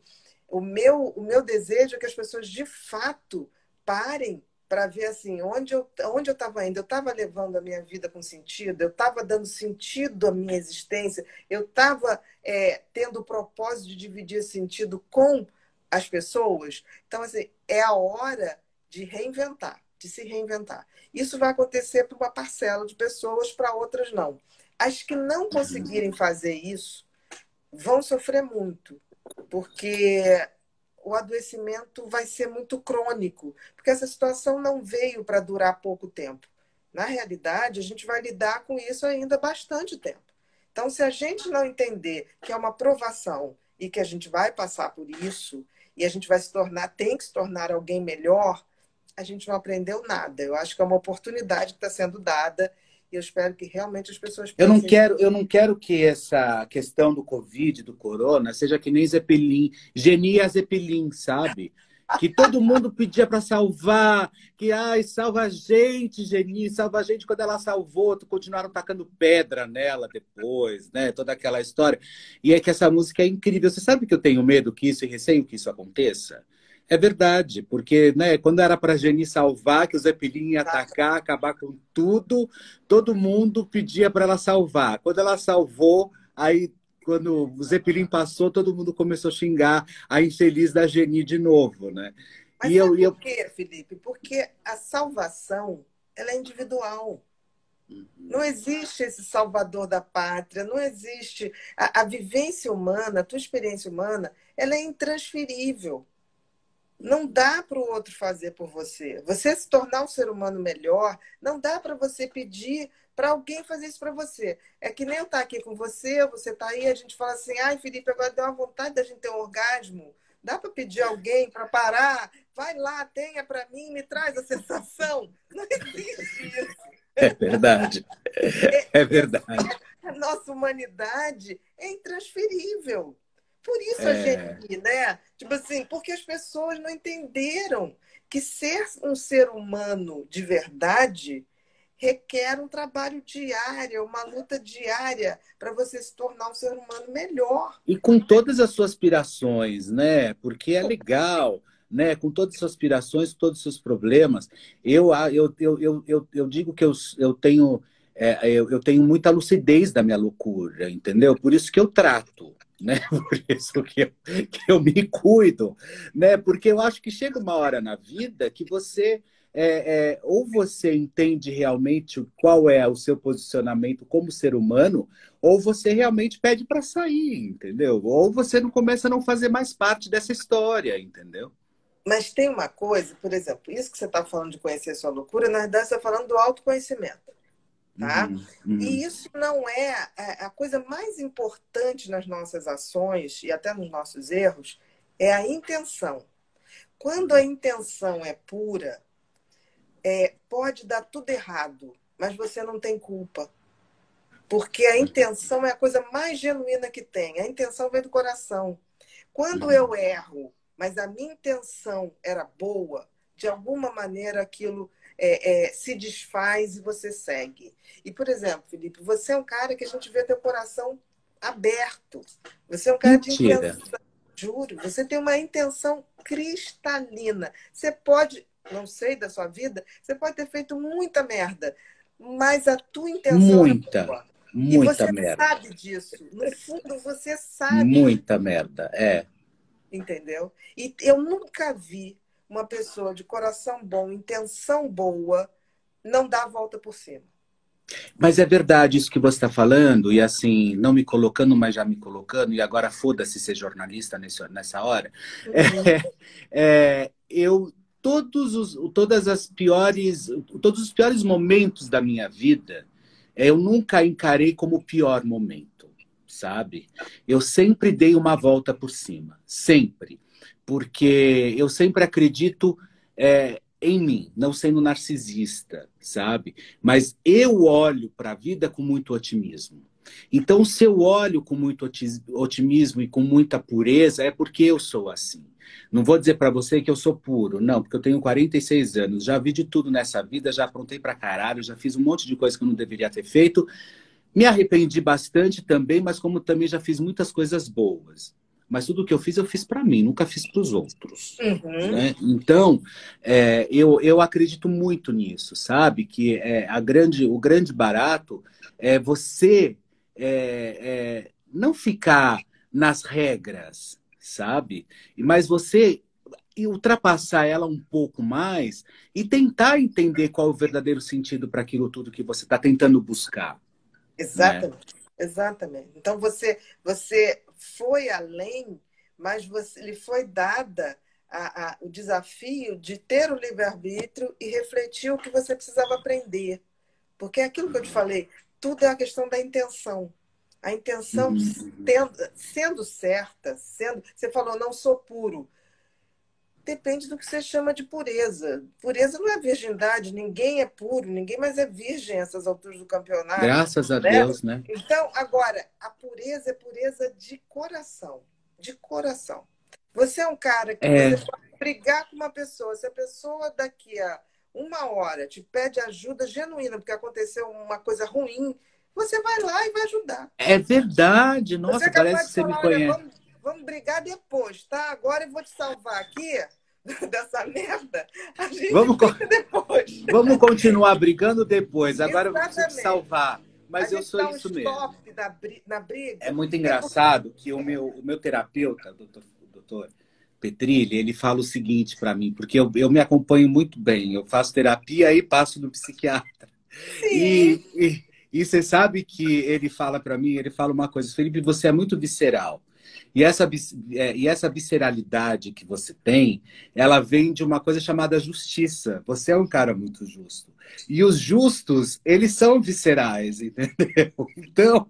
o meu, o meu desejo é que as pessoas de fato parem para ver assim onde eu onde eu estava indo. Eu estava levando a minha vida com sentido eu estava dando sentido à minha existência eu estava é, tendo o propósito de dividir sentido com as pessoas. Então assim é a hora de reinventar de se reinventar. Isso vai acontecer para uma parcela de pessoas para outras não. As que não conseguirem fazer isso vão sofrer muito porque o adoecimento vai ser muito crônico, porque essa situação não veio para durar pouco tempo. Na realidade, a gente vai lidar com isso ainda bastante tempo. Então, se a gente não entender que é uma provação e que a gente vai passar por isso e a gente vai se tornar, tem que se tornar alguém melhor, a gente não aprendeu nada. Eu acho que é uma oportunidade que está sendo dada e eu espero que realmente as pessoas Eu não quero, eu não quero que essa questão do Covid, do corona, seja que nem Zeppelin, genia Zeppelin, sabe? que todo mundo pedia para salvar, que ai, salva a gente, Geni, salva a gente. Quando ela salvou, continuaram tacando pedra nela depois, né? Toda aquela história. E é que essa música é incrível. Você sabe que eu tenho medo que isso e receio que isso aconteça? É verdade, porque né, quando era para a Geni salvar, que o Zeppelin ia atacar, acabar com tudo, todo mundo pedia para ela salvar. Quando ela salvou, aí quando o Zeppelin passou, todo mundo começou a xingar a infeliz da Geni de novo, né? Mas e eu, por quê, Felipe? Porque a salvação ela é individual. Não existe esse salvador da pátria, não existe. A, a vivência humana, a tua experiência humana, ela é intransferível. Não dá para o outro fazer por você. Você se tornar um ser humano melhor, não dá para você pedir para alguém fazer isso para você. É que nem eu estar tá aqui com você, você está aí, a gente fala assim: ai, Felipe, agora deu uma vontade da gente ter um orgasmo. Dá para pedir alguém para parar? Vai lá, tenha para mim, me traz a sensação. Não existe isso. É verdade. É, é verdade. A nossa humanidade é intransferível. Por isso a é... gente, né? Tipo assim, porque as pessoas não entenderam que ser um ser humano de verdade requer um trabalho diário, uma luta diária para você se tornar um ser humano melhor. E com todas as suas aspirações, né? Porque é legal, né? Com todas as suas aspirações, todos os seus problemas. Eu, eu, eu, eu, eu, eu digo que eu, eu tenho. É, eu, eu tenho muita lucidez da minha loucura, entendeu? Por isso que eu trato né? Por isso que eu, que eu me cuido, né? Porque eu acho que chega uma hora na vida que você é, é, ou você entende realmente qual é o seu posicionamento como ser humano, ou você realmente pede para sair, entendeu? Ou você não começa a não fazer mais parte dessa história, entendeu? Mas tem uma coisa, por exemplo, isso que você está falando de conhecer sua loucura, na verdade você está falando do autoconhecimento. Tá? Uhum, uhum. E isso não é, é a coisa mais importante nas nossas ações e até nos nossos erros é a intenção. Quando a intenção é pura, é, pode dar tudo errado, mas você não tem culpa. Porque a intenção é a coisa mais genuína que tem. A intenção vem do coração. Quando uhum. eu erro, mas a minha intenção era boa, de alguma maneira aquilo é, é, se desfaz e você segue. E, por exemplo, Felipe, você é um cara que a gente vê teu coração aberto. Você é um cara Mentira. de intenção. Juro, você tem uma intenção cristalina. Você pode, não sei da sua vida, você pode ter feito muita merda, mas a tua intenção é muita, é boa. Muita e você merda. sabe disso. No fundo, você sabe. Muita merda, é. Entendeu? E eu nunca vi uma pessoa de coração bom, intenção boa, não dá a volta por cima. Mas é verdade isso que você está falando, e assim, não me colocando, mas já me colocando, e agora foda-se ser jornalista nesse, nessa hora. Uhum. É, é, eu, todos os, todas as piores, todos os piores momentos da minha vida, eu nunca encarei como o pior momento, sabe? Eu sempre dei uma volta por cima, sempre porque eu sempre acredito é, em mim, não sendo narcisista, sabe? Mas eu olho para a vida com muito otimismo. Então, se eu olho com muito otimismo e com muita pureza, é porque eu sou assim. Não vou dizer para você que eu sou puro, não, porque eu tenho 46 anos, já vi de tudo nessa vida, já aprontei para caralho, já fiz um monte de coisa que eu não deveria ter feito. Me arrependi bastante também, mas como também já fiz muitas coisas boas mas tudo que eu fiz, eu fiz para mim, nunca fiz para os outros. Uhum. Né? Então, é, eu, eu acredito muito nisso, sabe? Que é, a grande, o grande barato é você é, é, não ficar nas regras, sabe? Mas você ultrapassar ela um pouco mais e tentar entender qual é o verdadeiro sentido para aquilo tudo que você está tentando buscar. Exatamente. Né? Exatamente. Então você você foi além, mas você, lhe foi dada a, a, o desafio de ter o livre-arbítrio e refletir o que você precisava aprender. Porque é aquilo que eu te falei, tudo é a questão da intenção. A intenção uhum. tendo, sendo certa, sendo. Você falou, não sou puro. Depende do que você chama de pureza. Pureza não é virgindade, ninguém é puro, ninguém mais é virgem a essas alturas do campeonato. Graças a né? Deus, né? Então, agora, a pureza é pureza de coração. De coração. Você é um cara que é. você brigar com uma pessoa, se a pessoa daqui a uma hora te pede ajuda genuína, porque aconteceu uma coisa ruim, você vai lá e vai ajudar. É verdade, nossa, é parece que você me conhece. Vamos, vamos, brigar depois, tá? Agora eu vou te salvar aqui dessa merda. A gente vamos, depois. Vamos continuar brigando depois. Agora Exatamente. eu vou te salvar. Mas eu sou isso mesmo. Na, na briga. É muito engraçado que o meu, o meu terapeuta, doutor, doutor Petrilli, ele fala o seguinte para mim, porque eu, eu me acompanho muito bem. Eu faço terapia e passo no psiquiatra. Sim. E, e, e você sabe que ele fala para mim, ele fala uma coisa, Felipe, você é muito visceral. E essa, é, e essa visceralidade que você tem, ela vem de uma coisa chamada justiça. Você é um cara muito justo. E os justos, eles são viscerais, entendeu? Então,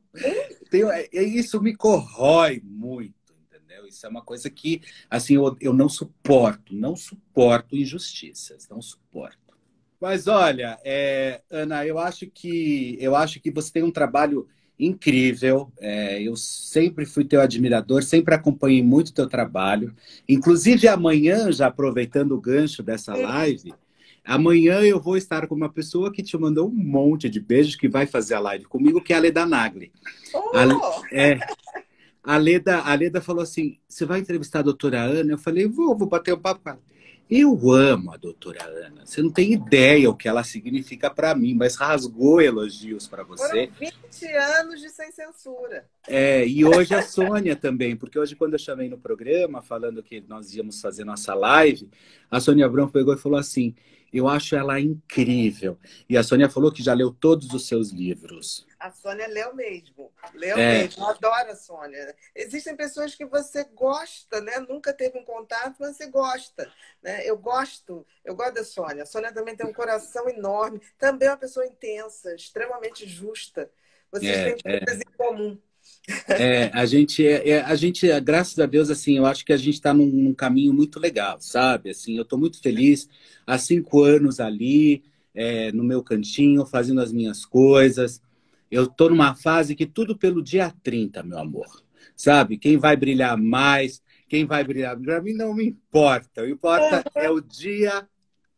tem, é, isso me corrói muito, entendeu? Isso é uma coisa que, assim, eu, eu não suporto, não suporto injustiças, não suporto. Mas olha, é, Ana, eu acho que eu acho que você tem um trabalho incrível. É, eu sempre fui teu admirador, sempre acompanhei muito teu trabalho. Inclusive, amanhã, já aproveitando o gancho dessa live, amanhã eu vou estar com uma pessoa que te mandou um monte de beijos, que vai fazer a live comigo, que é a Leda Nagli. Oh! A, é, a, Leda, a Leda falou assim: você vai entrevistar a doutora Ana? Eu falei, vou, vou bater um papo com ela. Eu amo a doutora Ana. Você não tem ideia o que ela significa para mim, mas rasgou elogios para você. Foram 20 anos de sem censura. É, e hoje a Sônia também, porque hoje quando eu chamei no programa, falando que nós íamos fazer nossa live, a Sônia Abrão pegou e falou assim: eu acho ela incrível. E a Sônia falou que já leu todos os seus livros. A Sônia leu mesmo. Leu é. mesmo. Eu adoro a Sônia. Existem pessoas que você gosta, né? Nunca teve um contato, mas você gosta. Né? Eu gosto, eu gosto da Sônia. A Sônia também tem um coração enorme. Também é uma pessoa intensa, extremamente justa. Vocês é, têm coisas é. em comum. É, a gente, é, é, a gente, graças a Deus, assim, eu acho que a gente está num, num, caminho muito legal, sabe? Assim, eu estou muito feliz há cinco anos ali, é, no meu cantinho, fazendo as minhas coisas. Eu estou numa fase que tudo pelo dia 30, meu amor. Sabe? Quem vai brilhar mais, quem vai brilhar. Para mim não me importa. O importa é o dia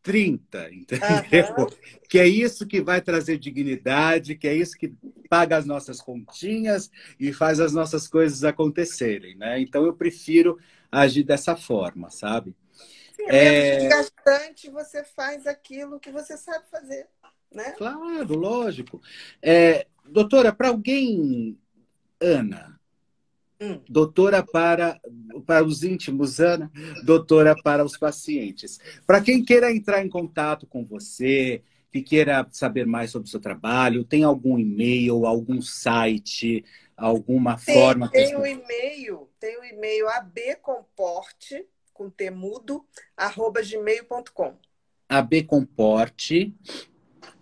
30, entendeu? Uhum. Que é isso que vai trazer dignidade, que é isso que paga as nossas continhas e faz as nossas coisas acontecerem, né? Então eu prefiro agir dessa forma, sabe? Sim, é, desgastante, você faz aquilo que você sabe fazer, né? Claro, lógico. É, doutora, para alguém, Ana, Hum. Doutora para, para os íntimos, Ana, doutora para os pacientes. Para quem queira entrar em contato com você, que queira saber mais sobre o seu trabalho, tem algum e-mail, algum site, alguma tem, forma? Tem o um e-mail, tem o um e-mail abcomporte, com temudo, arroba gmail.com. abcomporte,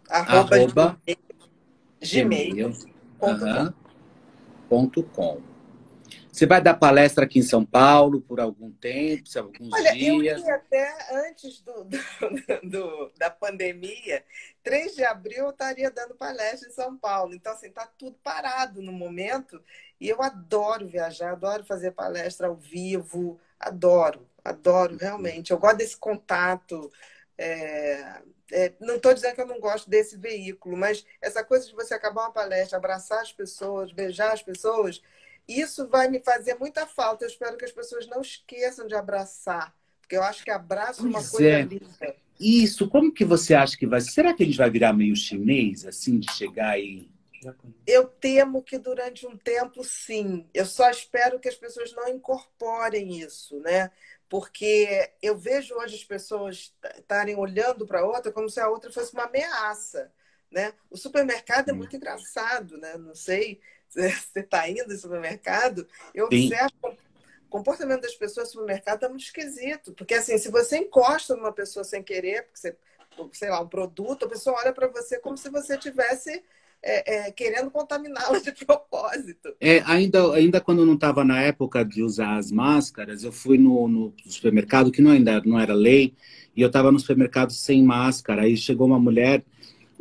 arroba, arroba gmail.com. Gmail. Você vai dar palestra aqui em São Paulo por algum tempo, alguns Olha, dias? Eu ia até antes do, do, do, da pandemia, 3 de abril eu estaria dando palestra em São Paulo. Então, assim, está tudo parado no momento. E eu adoro viajar, adoro fazer palestra ao vivo, adoro, adoro realmente. Eu gosto desse contato. É, é, não estou dizendo que eu não gosto desse veículo, mas essa coisa de você acabar uma palestra, abraçar as pessoas, beijar as pessoas, isso vai me fazer muita falta. Eu espero que as pessoas não esqueçam de abraçar, porque eu acho que abraço é uma coisa é. linda. Isso, como que você acha que vai? Será que a gente vai virar meio chinês, assim, de chegar e. Eu temo que durante um tempo, sim. Eu só espero que as pessoas não incorporem isso, né? Porque eu vejo hoje as pessoas estarem olhando para a outra como se a outra fosse uma ameaça, né? O supermercado é hum. muito engraçado, né? Não sei você está indo no supermercado, eu Sim. observo o comportamento das pessoas no supermercado está muito esquisito. Porque, assim, se você encosta numa pessoa sem querer, porque você, sei lá, um produto, a pessoa olha para você como se você tivesse é, é, querendo contaminá-la de propósito. É, ainda, ainda quando não estava na época de usar as máscaras, eu fui no, no supermercado, que não, ainda não era lei, e eu estava no supermercado sem máscara. Aí chegou uma mulher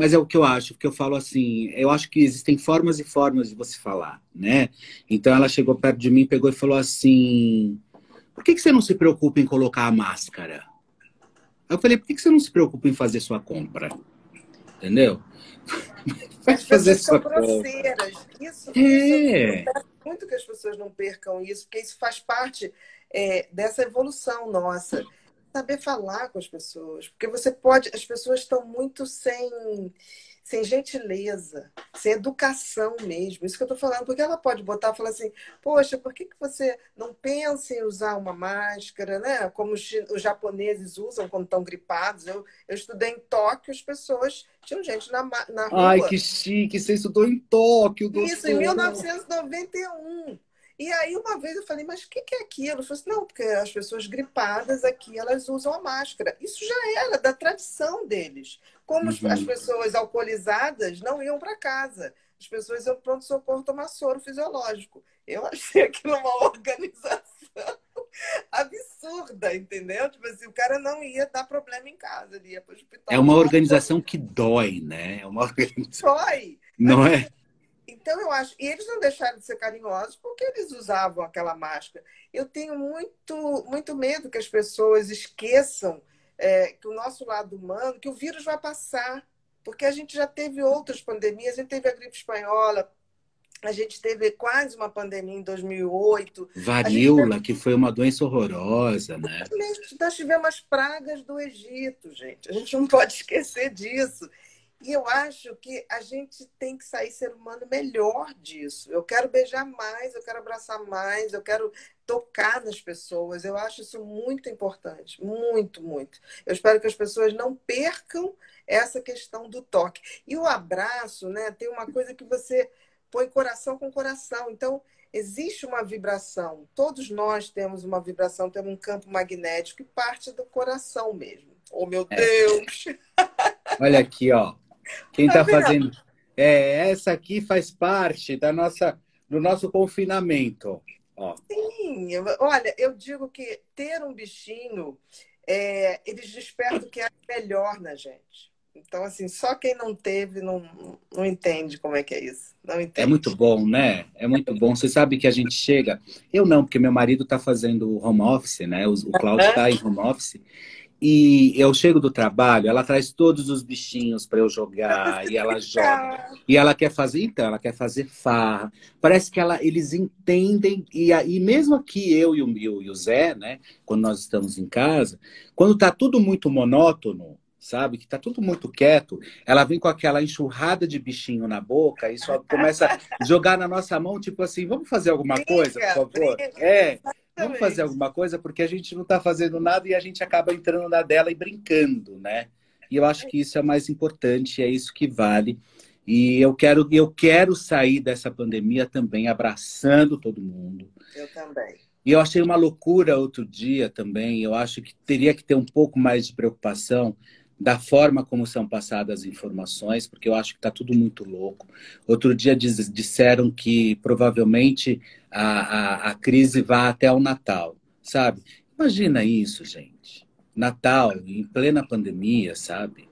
mas é o que eu acho, porque eu falo assim, eu acho que existem formas e formas de você falar, né? Então ela chegou perto de mim, pegou e falou assim: por que, que você não se preocupa em colocar a máscara? Aí eu falei, por que, que você não se preocupa em fazer sua compra? Entendeu? Vai fazer sua grosseiras. Isso, é. isso muito que as pessoas não percam isso, porque isso faz parte é, dessa evolução nossa. Saber falar com as pessoas, porque você pode, as pessoas estão muito sem sem gentileza, sem educação mesmo. Isso que eu estou falando, porque ela pode botar e falar assim: poxa, por que, que você não pensa em usar uma máscara, né? Como os, os japoneses usam quando estão gripados. Eu, eu estudei em Tóquio, as pessoas tinham gente na, na rua. Ai, que chique! Você estudou em Tóquio, doutor. Isso, em 1991. E aí, uma vez eu falei, mas o que, que, é aquilo? Eu falei assim, não, porque as pessoas gripadas aqui, elas usam a máscara. Isso já era da tradição deles. Como uhum. as pessoas alcoolizadas não iam para casa. As pessoas iam pronto-socorro tomar soro fisiológico. Eu achei aquilo uma organização absurda, entendeu? Tipo assim, o cara não ia dar problema em casa, ele ia para o hospital. É uma organização que dói, né? É uma organização... Dói. Não é? Então, eu acho. E eles não deixaram de ser carinhosos porque eles usavam aquela máscara. Eu tenho muito, muito medo que as pessoas esqueçam é, que o nosso lado humano, que o vírus vai passar. Porque a gente já teve outras pandemias, a gente teve a gripe espanhola, a gente teve quase uma pandemia em 2008. Varíola, teve... que foi uma doença horrorosa, né? Nós tivemos as pragas do Egito, gente. A gente não pode esquecer disso. E eu acho que a gente tem que sair ser humano melhor disso. Eu quero beijar mais, eu quero abraçar mais, eu quero tocar nas pessoas. Eu acho isso muito importante, muito, muito. Eu espero que as pessoas não percam essa questão do toque. E o abraço, né? Tem uma coisa que você põe coração com coração. Então, existe uma vibração. Todos nós temos uma vibração, temos um campo magnético que parte do coração mesmo. Oh, meu é. Deus! Olha aqui, ó. Quem está tá fazendo. É, essa aqui faz parte da nossa, do nosso confinamento. Ó. Sim, olha, eu digo que ter um bichinho, é, eles despertam o que é melhor na gente. Então, assim, só quem não teve não, não entende como é que é isso. Não entende. É muito bom, né? É muito bom. Você sabe que a gente chega. Eu não, porque meu marido está fazendo home office, né? O, o Cláudio está em home office. E eu chego do trabalho, ela traz todos os bichinhos para eu jogar e ela joga. E ela quer fazer, então, ela quer fazer farra. Parece que ela, eles entendem e, e mesmo aqui eu e o, e o Zé, né, quando nós estamos em casa, quando tá tudo muito monótono, sabe? Que tá tudo muito quieto, ela vem com aquela enxurrada de bichinho na boca e só começa a jogar na nossa mão, tipo assim, vamos fazer alguma coisa, por favor? É. Vamos fazer alguma coisa porque a gente não está fazendo nada e a gente acaba entrando na dela e brincando, né? E eu acho que isso é mais importante, é isso que vale. E eu quero, eu quero sair dessa pandemia também abraçando todo mundo. Eu também. E eu achei uma loucura outro dia também. Eu acho que teria que ter um pouco mais de preocupação da forma como são passadas as informações, porque eu acho que está tudo muito louco. Outro dia diz, disseram que provavelmente a, a, a crise vai até o Natal, sabe? Imagina isso, gente. Natal, em plena pandemia, sabe?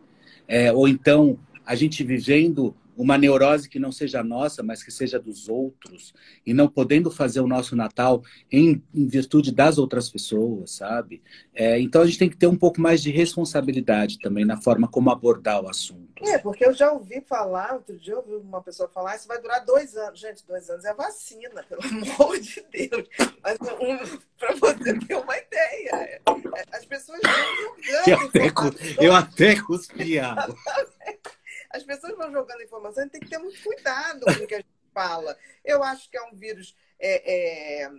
É, ou então a gente vivendo uma neurose que não seja nossa, mas que seja dos outros, e não podendo fazer o nosso Natal em, em virtude das outras pessoas, sabe? É, então a gente tem que ter um pouco mais de responsabilidade também na forma como abordar o assunto. É, porque eu já ouvi falar, outro dia eu ouvi uma pessoa falar, isso vai durar dois anos. Gente, dois anos é vacina, pelo amor de Deus. Mas um, para você ter uma ideia, é, é, as pessoas vão jogando. Eu até, eu até cuspi água. As pessoas vão jogando informação, gente tem que ter muito cuidado com o que a gente fala. Eu acho que é um vírus é, é,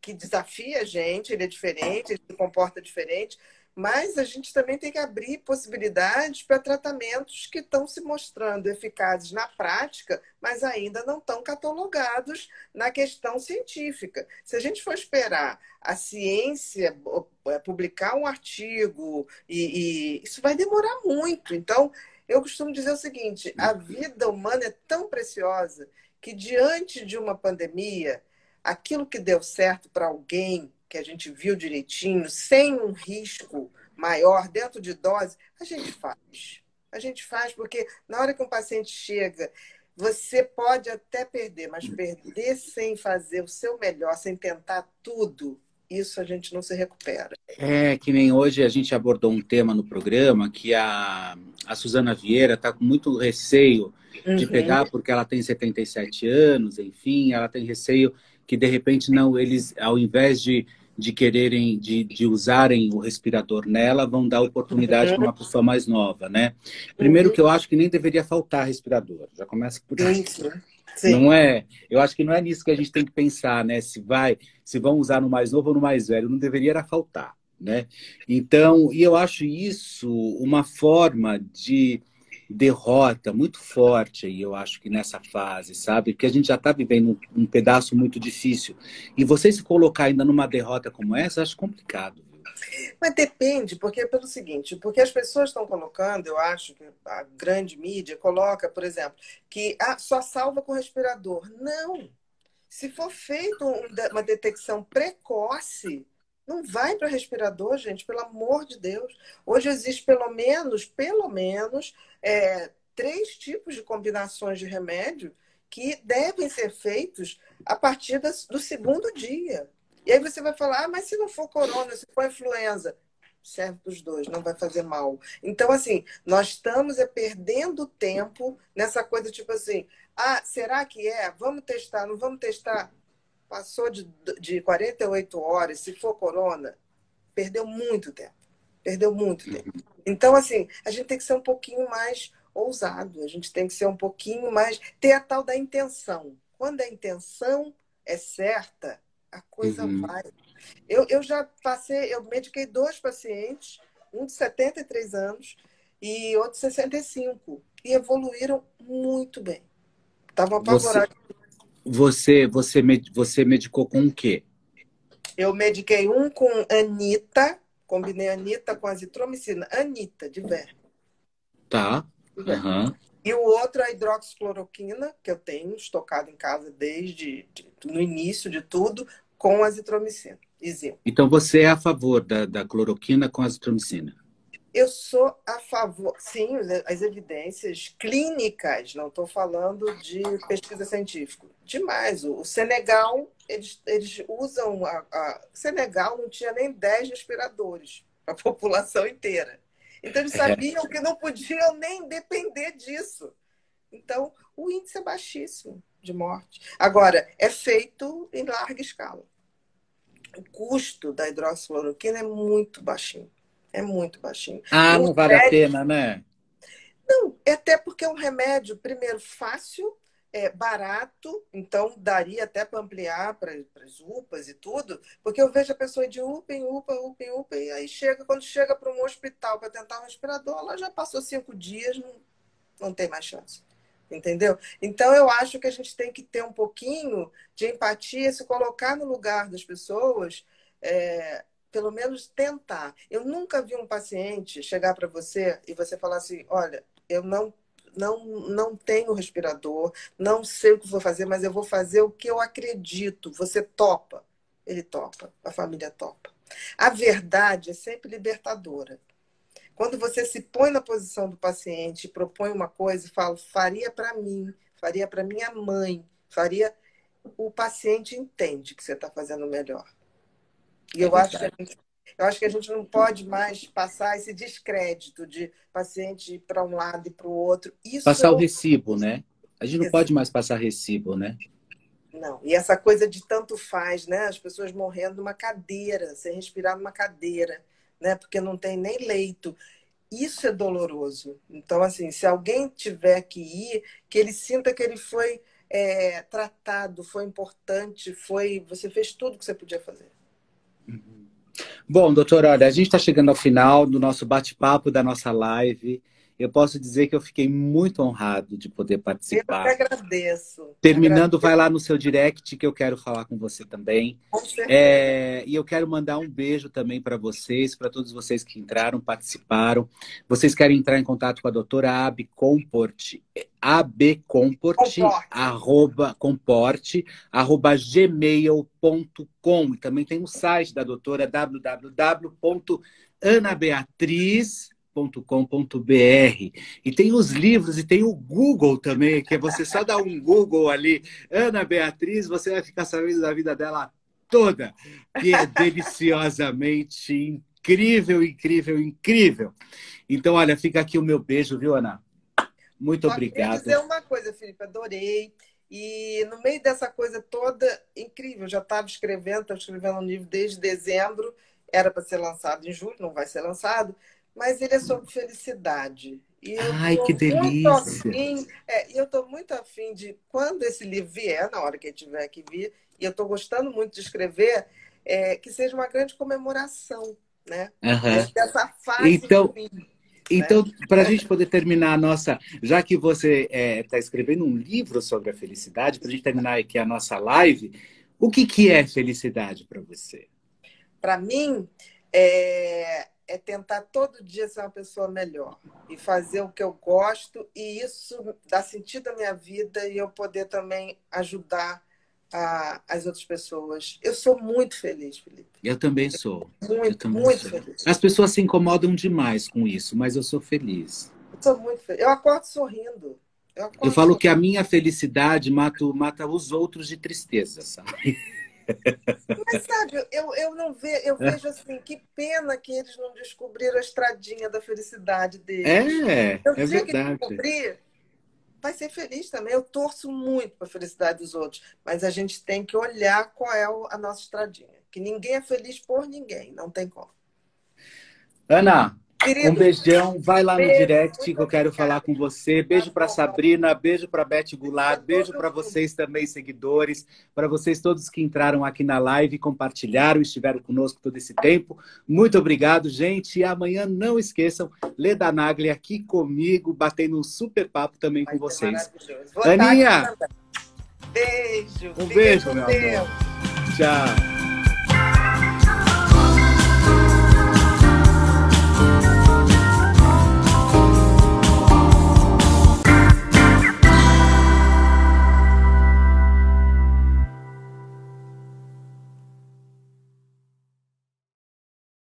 que desafia a gente, ele é diferente, ele se comporta diferente, mas a gente também tem que abrir possibilidades para tratamentos que estão se mostrando eficazes na prática, mas ainda não estão catalogados na questão científica. Se a gente for esperar a ciência é, publicar um artigo, e, e isso vai demorar muito. Então, eu costumo dizer o seguinte: a vida humana é tão preciosa que, diante de uma pandemia, aquilo que deu certo para alguém, que a gente viu direitinho, sem um risco maior, dentro de dose, a gente faz. A gente faz porque, na hora que um paciente chega, você pode até perder, mas perder sem fazer o seu melhor, sem tentar tudo, isso a gente não se recupera. É, que nem hoje a gente abordou um tema no programa que a, a Suzana Vieira está com muito receio de uhum. pegar, porque ela tem 77 anos, enfim, ela tem receio que de repente não, eles, ao invés de, de quererem, de, de usarem o respirador nela, vão dar oportunidade uhum. para uma pessoa mais nova, né? Primeiro uhum. que eu acho que nem deveria faltar respirador, já começa por aí. Sim. Não é? Eu acho que não é nisso que a gente tem que pensar, né? Se vai, se vão usar no mais novo ou no mais velho, não deveria faltar, né? Então, e eu acho isso uma forma de derrota muito forte aí, eu acho que nessa fase, sabe? Porque a gente já está vivendo um, um, pedaço muito difícil. E você se colocar ainda numa derrota como essa, acho complicado. Mas depende, porque é pelo seguinte, porque as pessoas estão colocando, eu acho que a grande mídia coloca, por exemplo, que ah, só salva com respirador. Não. Se for feito uma detecção precoce, não vai para respirador, gente, pelo amor de Deus. Hoje existe pelo menos, pelo menos, é, três tipos de combinações de remédio que devem ser feitos a partir do segundo dia. E aí você vai falar, ah, mas se não for corona, se for influenza, serve para os dois, não vai fazer mal. Então, assim, nós estamos é, perdendo tempo nessa coisa tipo assim, ah, será que é? Vamos testar, não vamos testar? Passou de, de 48 horas, se for corona, perdeu muito tempo. Perdeu muito tempo. Então, assim, a gente tem que ser um pouquinho mais ousado, a gente tem que ser um pouquinho mais. ter a tal da intenção. Quando a intenção é certa, a coisa uhum. vai. Eu, eu já passei, eu mediquei dois pacientes, um de 73 anos e outro de 65, e evoluíram muito bem. Estavam apavorados. Você, você, você medicou com o quê? Eu mediquei um com Anitta, combinei Anitta com azitromicina. Anitta, de verme. Tá. Uhum. E o outro é a hidroxicloroquina, que eu tenho estocado em casa desde de, no início de tudo, com azitromicina. Então você é a favor da, da cloroquina com azitromicina? Eu sou a favor, sim, as evidências clínicas, não estou falando de pesquisa científica. Demais. O Senegal, eles, eles usam. A, a Senegal não tinha nem 10 respiradores para a população inteira. Então, eles é. sabiam que não podiam nem depender disso. Então, o índice é baixíssimo de morte. Agora, é feito em larga escala. O custo da hidroxicloroquina é muito baixinho. É muito baixinho. Ah, não vale a pena, né? Não, é até porque é um remédio, primeiro, fácil, é barato, então daria até para ampliar para as UPAs e tudo, porque eu vejo a pessoa de UPA em UPA, UPA em UPA, e aí chega, quando chega para um hospital para tentar um respirador, ela já passou cinco dias, não, não tem mais chance. Entendeu? Então eu acho que a gente tem que ter um pouquinho de empatia, se colocar no lugar das pessoas, é, pelo menos tentar. Eu nunca vi um paciente chegar para você e você falar assim: olha, eu não, não, não tenho respirador, não sei o que vou fazer, mas eu vou fazer o que eu acredito. Você topa? Ele topa, a família topa. A verdade é sempre libertadora. Quando você se põe na posição do paciente, propõe uma coisa e fala, faria para mim, faria para minha mãe, faria. O paciente entende que você está fazendo melhor. E é eu, acho que a gente, eu acho que a gente não pode mais passar esse descrédito de paciente ir para um lado e para o outro. Isso passar é... o recibo, né? A gente não Exato. pode mais passar recibo, né? Não. E essa coisa de tanto faz, né? As pessoas morrendo numa cadeira, sem respirar numa cadeira, né? Porque não tem nem leito. Isso é doloroso. Então, assim, se alguém tiver que ir, que ele sinta que ele foi é, tratado, foi importante, foi. Você fez tudo que você podia fazer. Bom, doutora, olha, a gente está chegando ao final do nosso bate-papo, da nossa live. Eu posso dizer que eu fiquei muito honrado de poder participar. Eu que agradeço. Terminando, agradeço. vai lá no seu direct que eu quero falar com você também. Com é, e eu quero mandar um beijo também para vocês, para todos vocês que entraram, participaram. Vocês querem entrar em contato com a doutora Ab Comport, abcomporte, arroba, comporte, arroba gmail.com. E também tem o site da doutora www.anabeatriz.com com.br E tem os livros e tem o Google também, que é você só dar um Google ali, Ana Beatriz, você vai ficar sabendo da vida dela toda, que é deliciosamente incrível, incrível, incrível. Então, olha, fica aqui o meu beijo, viu, Ana? Muito Só obrigado. dizer uma coisa, Felipe, adorei. E no meio dessa coisa toda, incrível, já estava escrevendo, estava escrevendo um livro desde dezembro, era para ser lançado em julho, não vai ser lançado, mas ele é sobre felicidade. Ai, que delícia! Afim, é, e eu estou muito afim de, quando esse livro vier, na hora que ele tiver que vir, e eu estou gostando muito de escrever, é, que seja uma grande comemoração, né? Uhum. Dessa fase então, então, né? para a gente poder terminar a nossa, já que você está é, tá escrevendo um livro sobre a felicidade, para a gente terminar aqui a nossa live, o que, que é felicidade para você? Para mim, é, é tentar todo dia ser uma pessoa melhor e fazer o que eu gosto, e isso dá sentido à minha vida e eu poder também ajudar a, as outras pessoas. Eu sou muito feliz, Felipe. Eu também sou. Muito, também muito sou. feliz. As pessoas se incomodam demais com isso, mas eu sou feliz. Eu sou muito feliz. Eu acordo sorrindo. Eu, acordo eu falo sorrindo. que a minha felicidade mata, mata os outros de tristeza, sabe? Mas sabe, eu, eu não ve, eu é. vejo assim, que pena que eles não descobriram a estradinha da felicidade deles. É, eu é verdade. Que descobrir, vai ser feliz também. Eu torço muito para a felicidade dos outros, mas a gente tem que olhar qual é a nossa estradinha. Que ninguém é feliz por ninguém, não tem como. Ana, Querido, um beijão, vai lá beijo, no direct que eu quero falar com você. Beijo para Sabrina, beijo para Beth Goulart, beijo para vocês também, seguidores, para vocês todos que entraram aqui na live, compartilharam, estiveram conosco todo esse tempo. Muito obrigado, gente. E amanhã não esqueçam, Leda Nagli aqui comigo, batendo um super papo também com vocês. Aninha! Beijo. Um beijo, meu Deus. amor. Tchau.